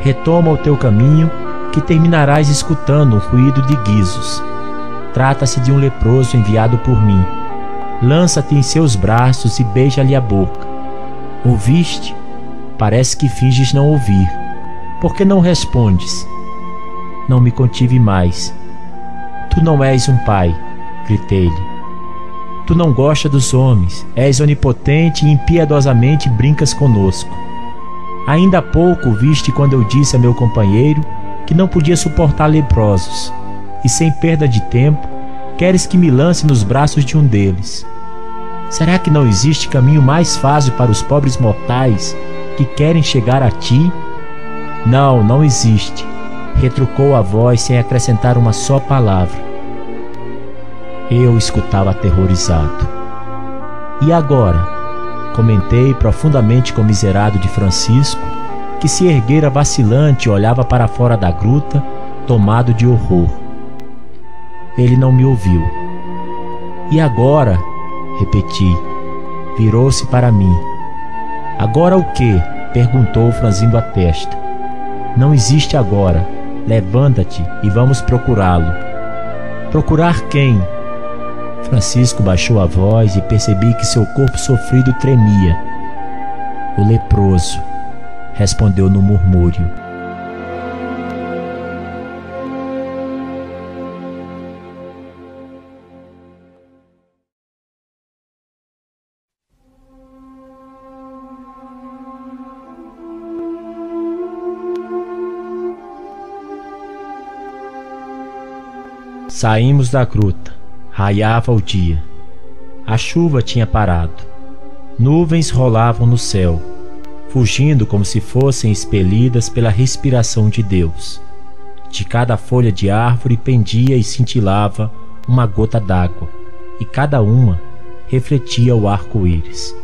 Retoma o teu caminho, que terminarás escutando um ruído de guizos. Trata-se de um leproso enviado por mim. Lança-te em seus braços e beija-lhe a boca. Ouviste? Parece que finges não ouvir. Por que não respondes? Não me contive mais. Tu não és um pai, gritei-lhe. Tu não gosta dos homens, és onipotente e impiedosamente brincas conosco. Ainda há pouco viste quando eu disse a meu companheiro que não podia suportar leprosos, e sem perda de tempo, queres que me lance nos braços de um deles. Será que não existe caminho mais fácil para os pobres mortais que querem chegar a ti? Não, não existe, retrucou a voz sem acrescentar uma só palavra. Eu escutava aterrorizado. E agora? Comentei profundamente comiserado de Francisco, que se erguera vacilante e olhava para fora da gruta, tomado de horror. Ele não me ouviu. E agora? Repeti. Virou-se para mim. Agora o que? perguntou, franzindo a testa. Não existe agora. Levanta-te e vamos procurá-lo. Procurar quem? Francisco baixou a voz e percebi que seu corpo sofrido tremia. O leproso, respondeu no murmúrio. Saímos da gruta. Raiava o dia. A chuva tinha parado. Nuvens rolavam no céu, fugindo como se fossem expelidas pela respiração de Deus. De cada folha de árvore pendia e cintilava uma gota d'água, e cada uma refletia o arco-íris.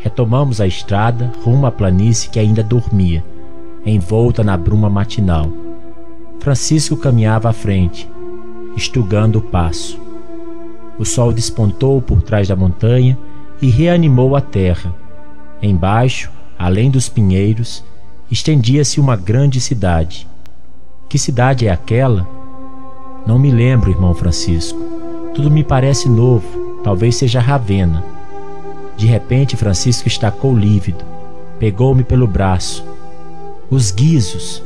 Retomamos a estrada rumo à planície que ainda dormia, envolta na bruma matinal. Francisco caminhava à frente, estugando o passo. O sol despontou por trás da montanha e reanimou a terra. Embaixo, além dos pinheiros, estendia-se uma grande cidade. Que cidade é aquela? Não me lembro, irmão Francisco. Tudo me parece novo, talvez seja Ravena. De repente, Francisco estacou lívido, pegou-me pelo braço. Os guizos,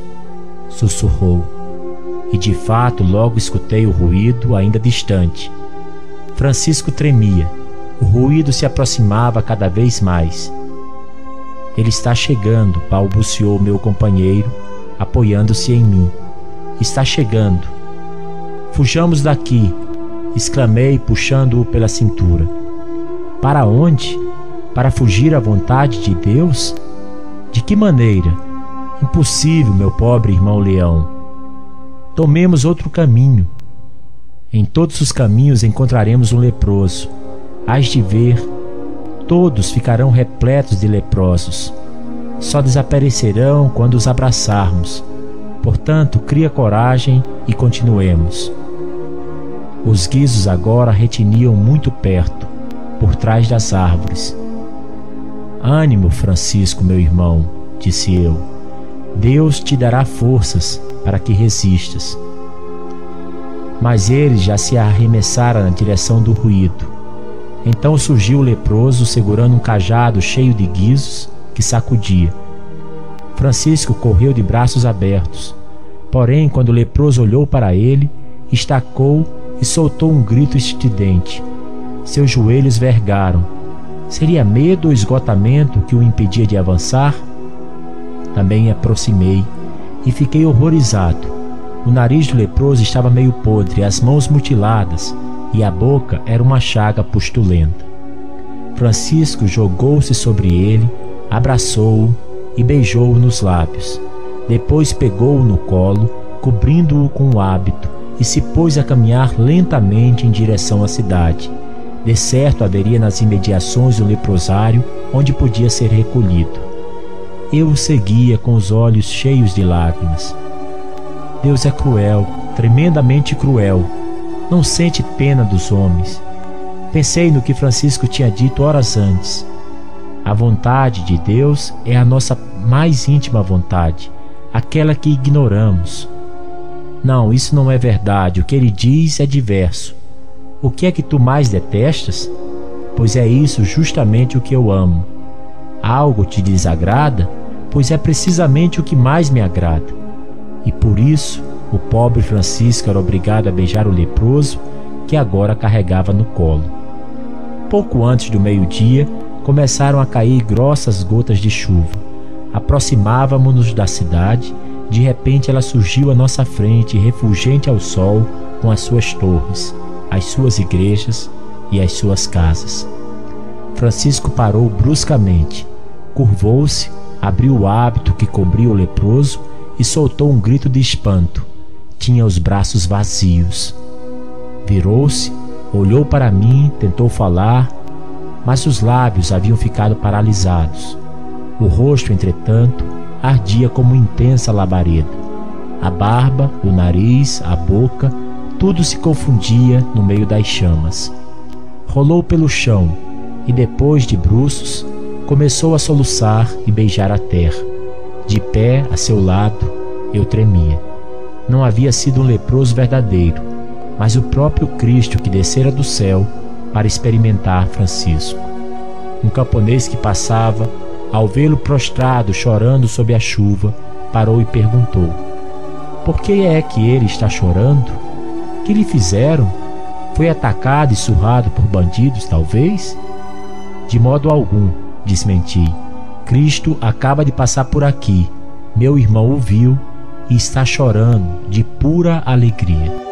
sussurrou. E de fato, logo escutei o ruído, ainda distante Francisco tremia. O ruído se aproximava cada vez mais. Ele está chegando, balbuciou meu companheiro, apoiando-se em mim. Está chegando. Fujamos daqui, exclamei, puxando-o pela cintura. Para onde? Para fugir à vontade de Deus? De que maneira? Impossível, meu pobre irmão Leão. Tomemos outro caminho. Em todos os caminhos encontraremos um leproso. Hás de ver, todos ficarão repletos de leprosos. Só desaparecerão quando os abraçarmos. Portanto, cria coragem e continuemos. Os guizos agora retiniam muito perto, por trás das árvores. Ânimo, Francisco, meu irmão, disse eu. Deus te dará forças para que resistas mas ele já se arremessara na direção do ruído. Então surgiu o leproso segurando um cajado cheio de guizos que sacudia. Francisco correu de braços abertos. Porém, quando o leproso olhou para ele, estacou e soltou um grito estridente. Seus joelhos vergaram. Seria medo ou esgotamento que o impedia de avançar? Também me aproximei e fiquei horrorizado o nariz do leproso estava meio podre, as mãos mutiladas, e a boca era uma chaga pustulenta. Francisco jogou-se sobre ele, abraçou-o e beijou-o nos lábios. Depois pegou-o no colo, cobrindo-o com o hábito, e se pôs a caminhar lentamente em direção à cidade. De certo haveria nas imediações do leprosário onde podia ser recolhido. Eu o seguia com os olhos cheios de lágrimas. Deus é cruel, tremendamente cruel. Não sente pena dos homens. Pensei no que Francisco tinha dito horas antes. A vontade de Deus é a nossa mais íntima vontade, aquela que ignoramos. Não, isso não é verdade. O que ele diz é diverso. O que é que tu mais detestas? Pois é isso justamente o que eu amo. Algo te desagrada? Pois é precisamente o que mais me agrada e por isso o pobre Francisco era obrigado a beijar o leproso que agora carregava no colo. Pouco antes do meio-dia, começaram a cair grossas gotas de chuva. Aproximávamos-nos da cidade, de repente ela surgiu à nossa frente, refulgente ao sol, com as suas torres, as suas igrejas e as suas casas. Francisco parou bruscamente, curvou-se, abriu o hábito que cobria o leproso e soltou um grito de espanto. Tinha os braços vazios. Virou-se, olhou para mim, tentou falar, mas os lábios haviam ficado paralisados. O rosto, entretanto, ardia como intensa labareda. A barba, o nariz, a boca, tudo se confundia no meio das chamas. Rolou pelo chão e, depois de bruços, começou a soluçar e beijar a terra. De pé a seu lado, eu tremia. Não havia sido um leproso verdadeiro, mas o próprio Cristo que descera do céu para experimentar Francisco. Um camponês que passava, ao vê-lo prostrado chorando sob a chuva, parou e perguntou: Por que é que ele está chorando? Que lhe fizeram? Foi atacado e surrado por bandidos, talvez? De modo algum, desmenti. Cristo acaba de passar por aqui. Meu irmão o viu e está chorando de pura alegria.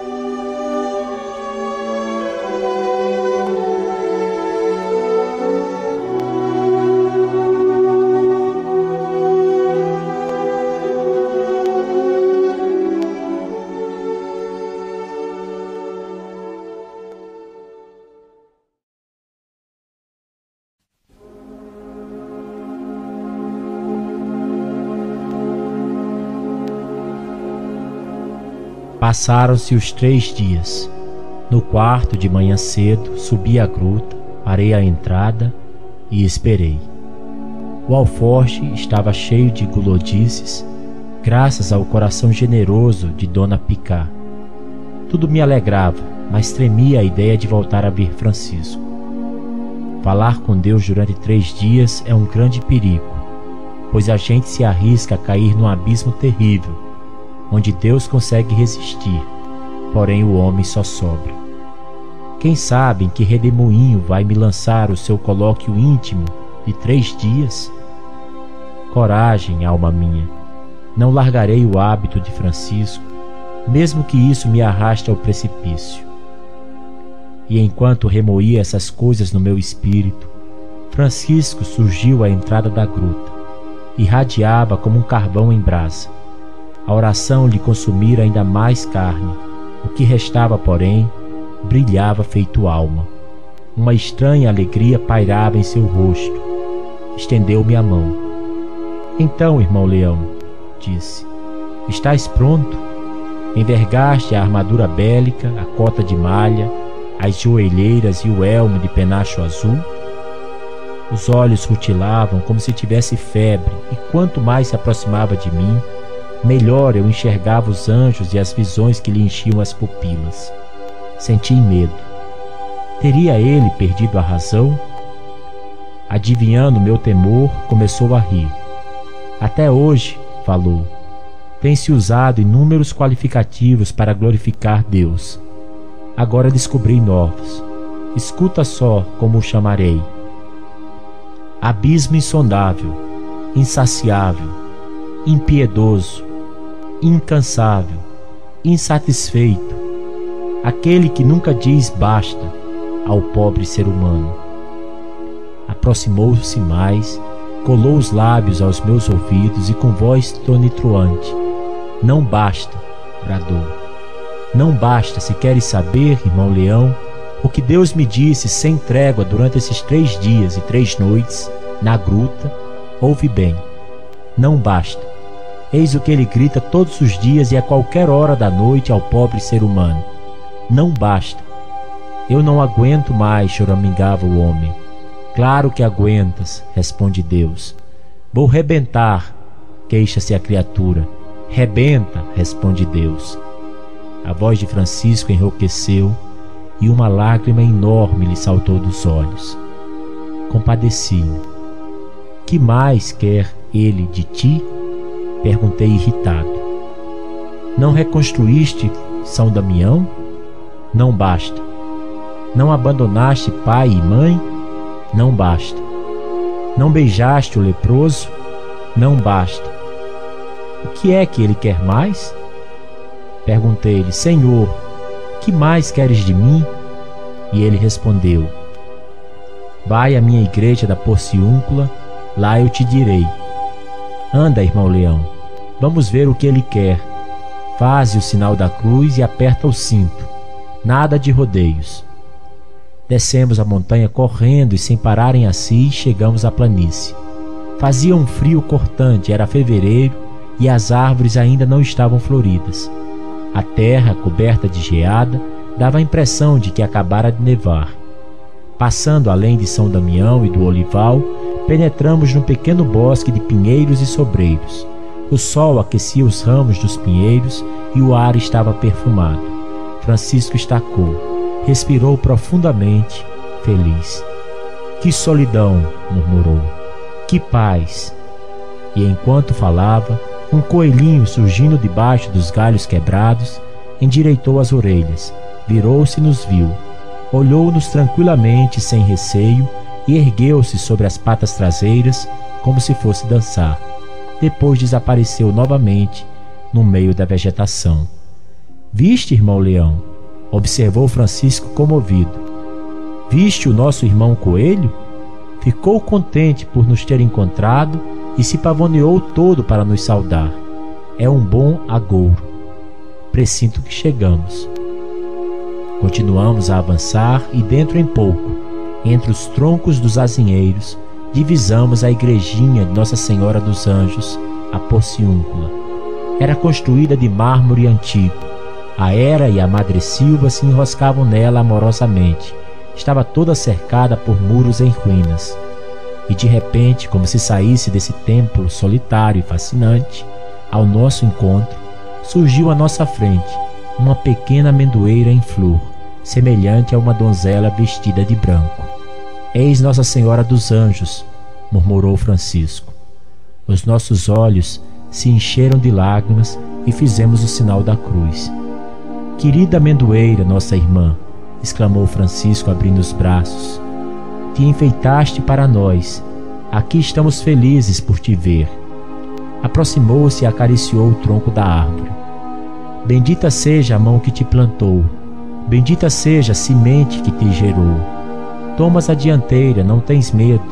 Passaram-se os três dias. No quarto, de manhã cedo, subi a gruta, parei à entrada e esperei. O alforje estava cheio de gulodices, graças ao coração generoso de Dona Picá. Tudo me alegrava, mas tremia a ideia de voltar a ver Francisco. Falar com Deus durante três dias é um grande perigo, pois a gente se arrisca a cair num abismo terrível onde Deus consegue resistir, porém o homem só sobra. Quem sabe em que redemoinho vai me lançar o seu colóquio íntimo de três dias? Coragem, alma minha, não largarei o hábito de Francisco, mesmo que isso me arraste ao precipício. E enquanto remoía essas coisas no meu espírito, Francisco surgiu à entrada da gruta, irradiava como um carvão em brasa. A oração lhe consumira ainda mais carne. O que restava, porém, brilhava feito alma. Uma estranha alegria pairava em seu rosto. Estendeu-me a mão. Então, irmão Leão, disse, estás pronto? Envergaste a armadura bélica, a cota de malha, as joelheiras e o elmo de penacho azul? Os olhos rutilavam como se tivesse febre, e quanto mais se aproximava de mim, melhor eu enxergava os anjos e as visões que lhe enchiam as pupilas. Senti medo. Teria ele perdido a razão? Adivinhando meu temor, começou a rir. Até hoje, falou, tem-se usado inúmeros qualificativos para glorificar Deus. Agora descobri novos. Escuta só como o chamarei: abismo insondável, insaciável, impiedoso, incansável, insatisfeito, aquele que nunca diz basta ao pobre ser humano. Aproximou-se mais, colou os lábios aos meus ouvidos e com voz tonitruante: Não basta, bradou. Não basta se queres saber, irmão leão, o que Deus me disse sem trégua durante esses três dias e três noites, na gruta, ouve bem. Não basta Eis o que ele grita todos os dias e a qualquer hora da noite ao pobre ser humano: Não basta. Eu não aguento mais, choramingava o homem. Claro que aguentas, responde Deus. Vou rebentar, queixa-se a criatura. Rebenta, responde Deus. A voz de Francisco enrouqueceu e uma lágrima enorme lhe saltou dos olhos. Compadeci-me. Que mais quer ele de ti? Perguntei irritado. Não reconstruíste São Damião? Não basta. Não abandonaste pai e mãe? Não basta. Não beijaste o leproso? Não basta. O que é que ele quer mais? Perguntei-lhe, Senhor, que mais queres de mim? E ele respondeu: Vai à minha igreja da Porciúncula, lá eu te direi. Anda, irmão leão, vamos ver o que ele quer. Faze o sinal da cruz e aperta o cinto. Nada de rodeios. Descemos a montanha correndo e sem parar em Assis chegamos à planície. Fazia um frio cortante, era fevereiro e as árvores ainda não estavam floridas. A terra, coberta de geada, dava a impressão de que acabara de nevar. Passando além de São Damião e do Olival, penetramos num pequeno bosque de pinheiros e sobreiros. O sol aquecia os ramos dos pinheiros e o ar estava perfumado. Francisco estacou, respirou profundamente, feliz. Que solidão, murmurou. Que paz! E enquanto falava, um coelhinho surgindo debaixo dos galhos quebrados endireitou as orelhas, virou-se e nos viu olhou-nos tranquilamente, sem receio, e ergueu-se sobre as patas traseiras, como se fosse dançar. Depois desapareceu novamente no meio da vegetação. Viste, irmão leão? observou Francisco comovido. Viste o nosso irmão coelho? Ficou contente por nos ter encontrado e se pavoneou todo para nos saudar. É um bom agouro. Presinto que chegamos. Continuamos a avançar e dentro em pouco, entre os troncos dos azinheiros, divisamos a igrejinha de Nossa Senhora dos Anjos, a Porciúncula. Era construída de mármore antigo. A Era e a Madre Silva se enroscavam nela amorosamente. Estava toda cercada por muros em ruínas. E de repente, como se saísse desse templo solitário e fascinante, ao nosso encontro, surgiu à nossa frente uma pequena amendoeira em flor, semelhante a uma donzela vestida de branco. Eis Nossa Senhora dos Anjos, murmurou Francisco. Os nossos olhos se encheram de lágrimas e fizemos o sinal da cruz. Querida amendoeira, nossa irmã, exclamou Francisco abrindo os braços. Te enfeitaste para nós. Aqui estamos felizes por te ver. Aproximou-se e acariciou o tronco da árvore. Bendita seja a mão que te plantou, bendita seja a semente que te gerou. Tomas a dianteira, não tens medo,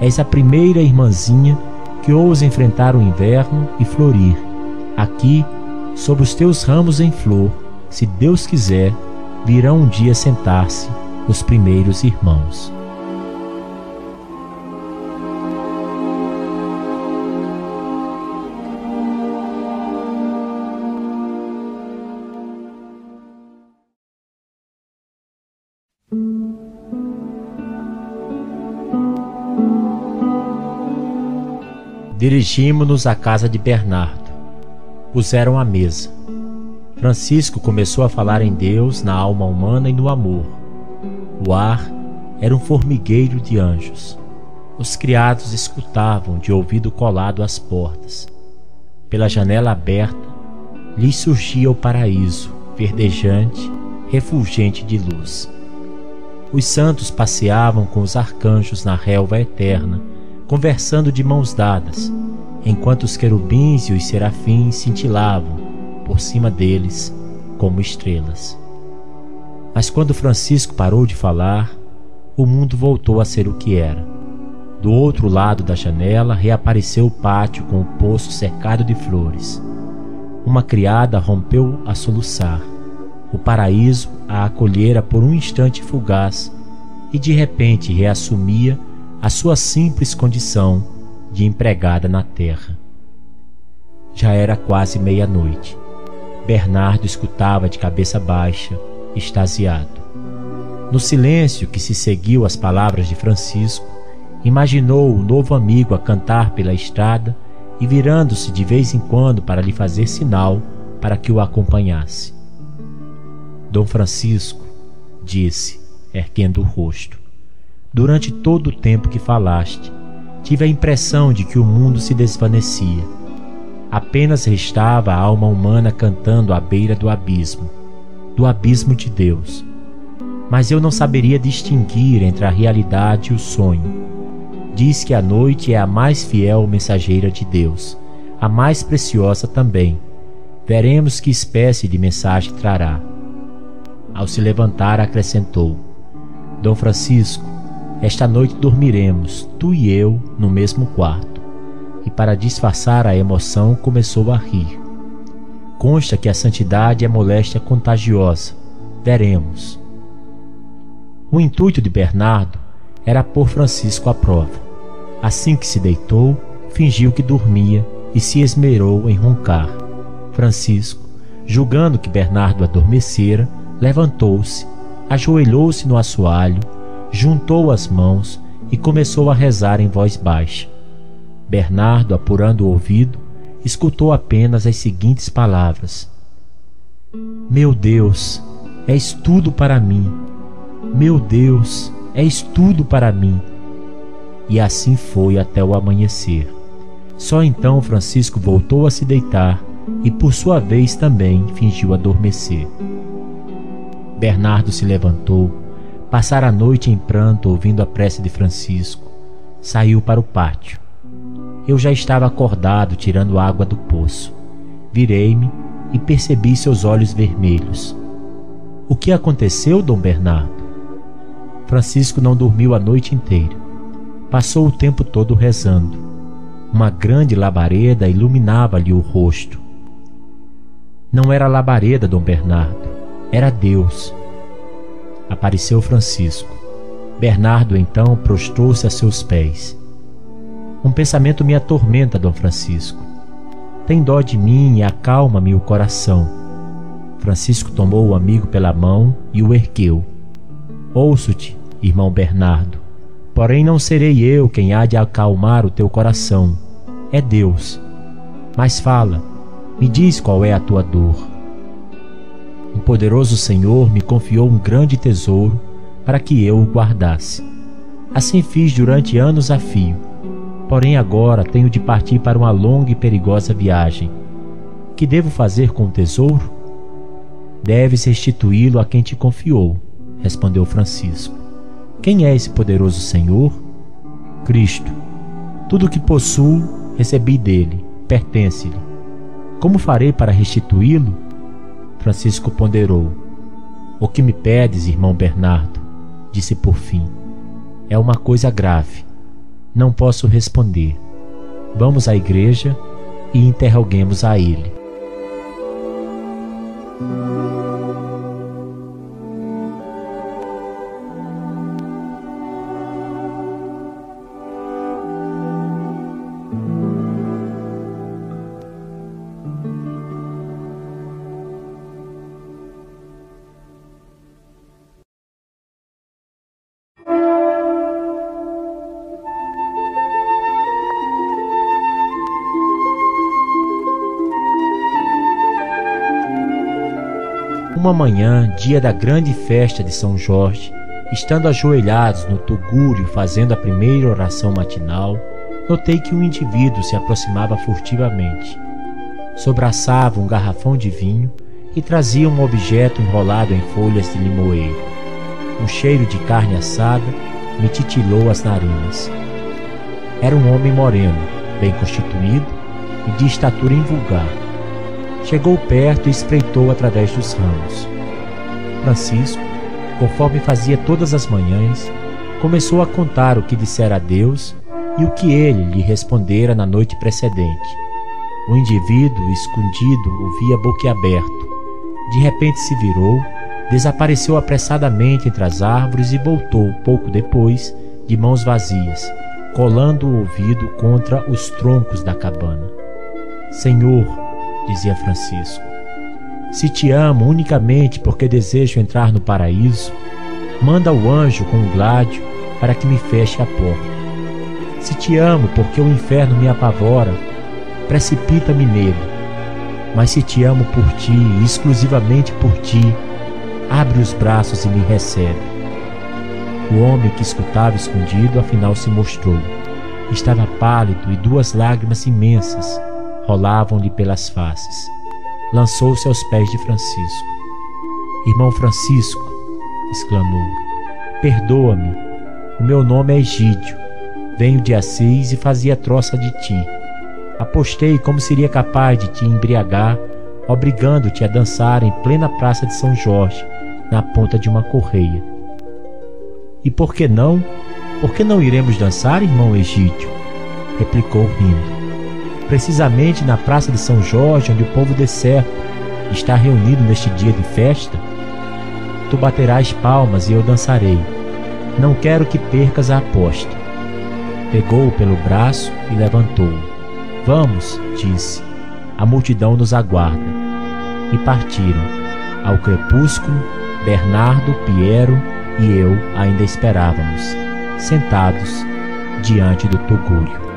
és a primeira irmãzinha que ousa enfrentar o inverno e florir. Aqui, sob os teus ramos em flor, se Deus quiser, virão um dia sentar-se os primeiros irmãos. Dirigimos-nos à casa de Bernardo. Puseram a mesa. Francisco começou a falar em Deus, na alma humana e no amor. O ar era um formigueiro de anjos. Os criados escutavam de ouvido colado às portas. Pela janela aberta, lhes surgia o paraíso, verdejante, refulgente de luz. Os santos passeavam com os arcanjos na relva eterna, conversando de mãos dadas, enquanto os querubins e os serafins cintilavam por cima deles como estrelas. Mas quando Francisco parou de falar, o mundo voltou a ser o que era. Do outro lado da janela reapareceu o pátio com o poço cercado de flores. Uma criada rompeu a soluçar. O paraíso a acolhera por um instante fugaz e de repente reassumia a sua simples condição de empregada na terra. Já era quase meia-noite. Bernardo escutava de cabeça baixa, extasiado. No silêncio que se seguiu às palavras de Francisco, imaginou o novo amigo a cantar pela estrada e virando-se de vez em quando para lhe fazer sinal para que o acompanhasse. Dom Francisco disse, erguendo o rosto: Durante todo o tempo que falaste, tive a impressão de que o mundo se desvanecia. Apenas restava a alma humana cantando à beira do abismo, do abismo de Deus. Mas eu não saberia distinguir entre a realidade e o sonho. Diz que a noite é a mais fiel mensageira de Deus, a mais preciosa também. Veremos que espécie de mensagem trará. Ao se levantar, acrescentou: Dom Francisco, esta noite dormiremos, tu e eu, no mesmo quarto e, para disfarçar a emoção, começou a rir. Consta que a santidade é moléstia contagiosa. Veremos. O intuito de Bernardo era pôr Francisco à prova. Assim que se deitou, fingiu que dormia e se esmerou em roncar. Francisco, julgando que Bernardo adormecera, levantou-se, ajoelhou-se no assoalho, juntou as mãos e começou a rezar em voz baixa. Bernardo, apurando o ouvido, escutou apenas as seguintes palavras: Meu Deus, és tudo para mim. Meu Deus, és tudo para mim. E assim foi até o amanhecer. Só então Francisco voltou a se deitar e, por sua vez, também fingiu adormecer. Bernardo se levantou, passara a noite em pranto ouvindo a prece de Francisco, saiu para o pátio. Eu já estava acordado tirando água do poço. Virei-me e percebi seus olhos vermelhos. O que aconteceu, Dom Bernardo? Francisco não dormiu a noite inteira. Passou o tempo todo rezando. Uma grande labareda iluminava-lhe o rosto. Não era labareda, Dom Bernardo, era Deus. Apareceu Francisco. Bernardo então prostrou-se a seus pés. Um pensamento me atormenta, Dom Francisco. Tem dó de mim e acalma-me o coração. Francisco tomou o amigo pela mão e o ergueu. Ouço-te, irmão Bernardo, porém não serei eu quem há de acalmar o teu coração. É Deus. Mas fala, me diz qual é a tua dor. Um poderoso Senhor me confiou um grande tesouro para que eu o guardasse. Assim fiz durante anos a fio Porém, agora tenho de partir para uma longa e perigosa viagem. Que devo fazer com o tesouro? Deves restituí-lo a quem te confiou, respondeu Francisco. Quem é esse poderoso Senhor? Cristo. Tudo o que possuo recebi dele, pertence-lhe. Como farei para restituí-lo? Francisco ponderou. O que me pedes, irmão Bernardo? disse por fim. É uma coisa grave. Não posso responder. Vamos à igreja e interroguemos a ele. Manhã, dia da grande festa de São Jorge, estando ajoelhados no tugúrio fazendo a primeira oração matinal, notei que um indivíduo se aproximava furtivamente. Sobraçava um garrafão de vinho e trazia um objeto enrolado em folhas de limoeiro. Um cheiro de carne assada me titilou as narinas. Era um homem moreno, bem constituído e de estatura invulgar chegou perto e espreitou através dos ramos. Francisco, conforme fazia todas as manhãs, começou a contar o que dissera a Deus e o que ele lhe respondera na noite precedente. O indivíduo escondido ouvia boquiaberto. De repente se virou, desapareceu apressadamente entre as árvores e voltou, pouco depois, de mãos vazias, colando o ouvido contra os troncos da cabana. Senhor, dizia Francisco. Se te amo unicamente porque desejo entrar no paraíso, manda o anjo com o gládio para que me feche a porta. Se te amo porque o inferno me apavora, precipita-me nele. Mas se te amo por ti, exclusivamente por ti, abre os braços e me recebe. O homem que escutava escondido afinal se mostrou. Estava pálido e duas lágrimas imensas rolavam-lhe pelas faces. Lançou-se aos pés de Francisco. Irmão Francisco, exclamou, perdoa-me. O meu nome é Egídio. Venho de Assis e fazia troça de ti. Apostei como seria capaz de te embriagar, obrigando-te a dançar em plena praça de São Jorge, na ponta de uma correia. E por que não? Por que não iremos dançar, irmão Egídio? replicou rindo. Precisamente na praça de São Jorge, onde o povo deserto está reunido neste dia de festa, tu baterás palmas e eu dançarei. Não quero que percas a aposta. Pegou-o pelo braço e levantou-o. Vamos, disse. A multidão nos aguarda. E partiram. Ao crepúsculo, Bernardo, Piero e eu ainda esperávamos, sentados diante do tugúrio.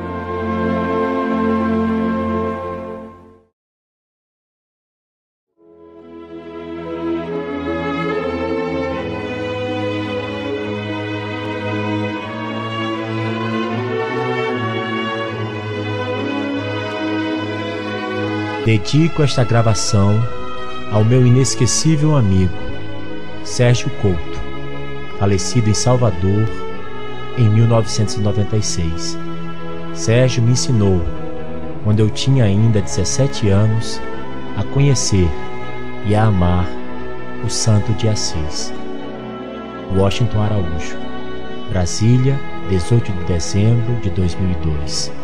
Dedico esta gravação ao meu inesquecível amigo, Sérgio Couto, falecido em Salvador em 1996. Sérgio me ensinou, quando eu tinha ainda 17 anos, a conhecer e a amar o Santo de Assis. Washington Araújo, Brasília, 18 de dezembro de 2002.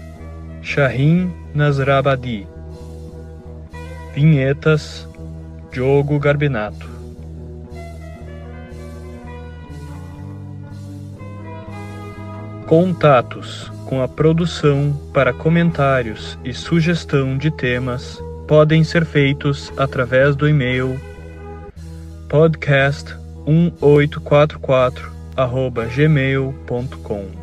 Shahin Nasrabadi. Vinhetas Diogo Garbinato. Contatos com a produção para comentários e sugestão de temas podem ser feitos através do e-mail podcast1844 gmail.com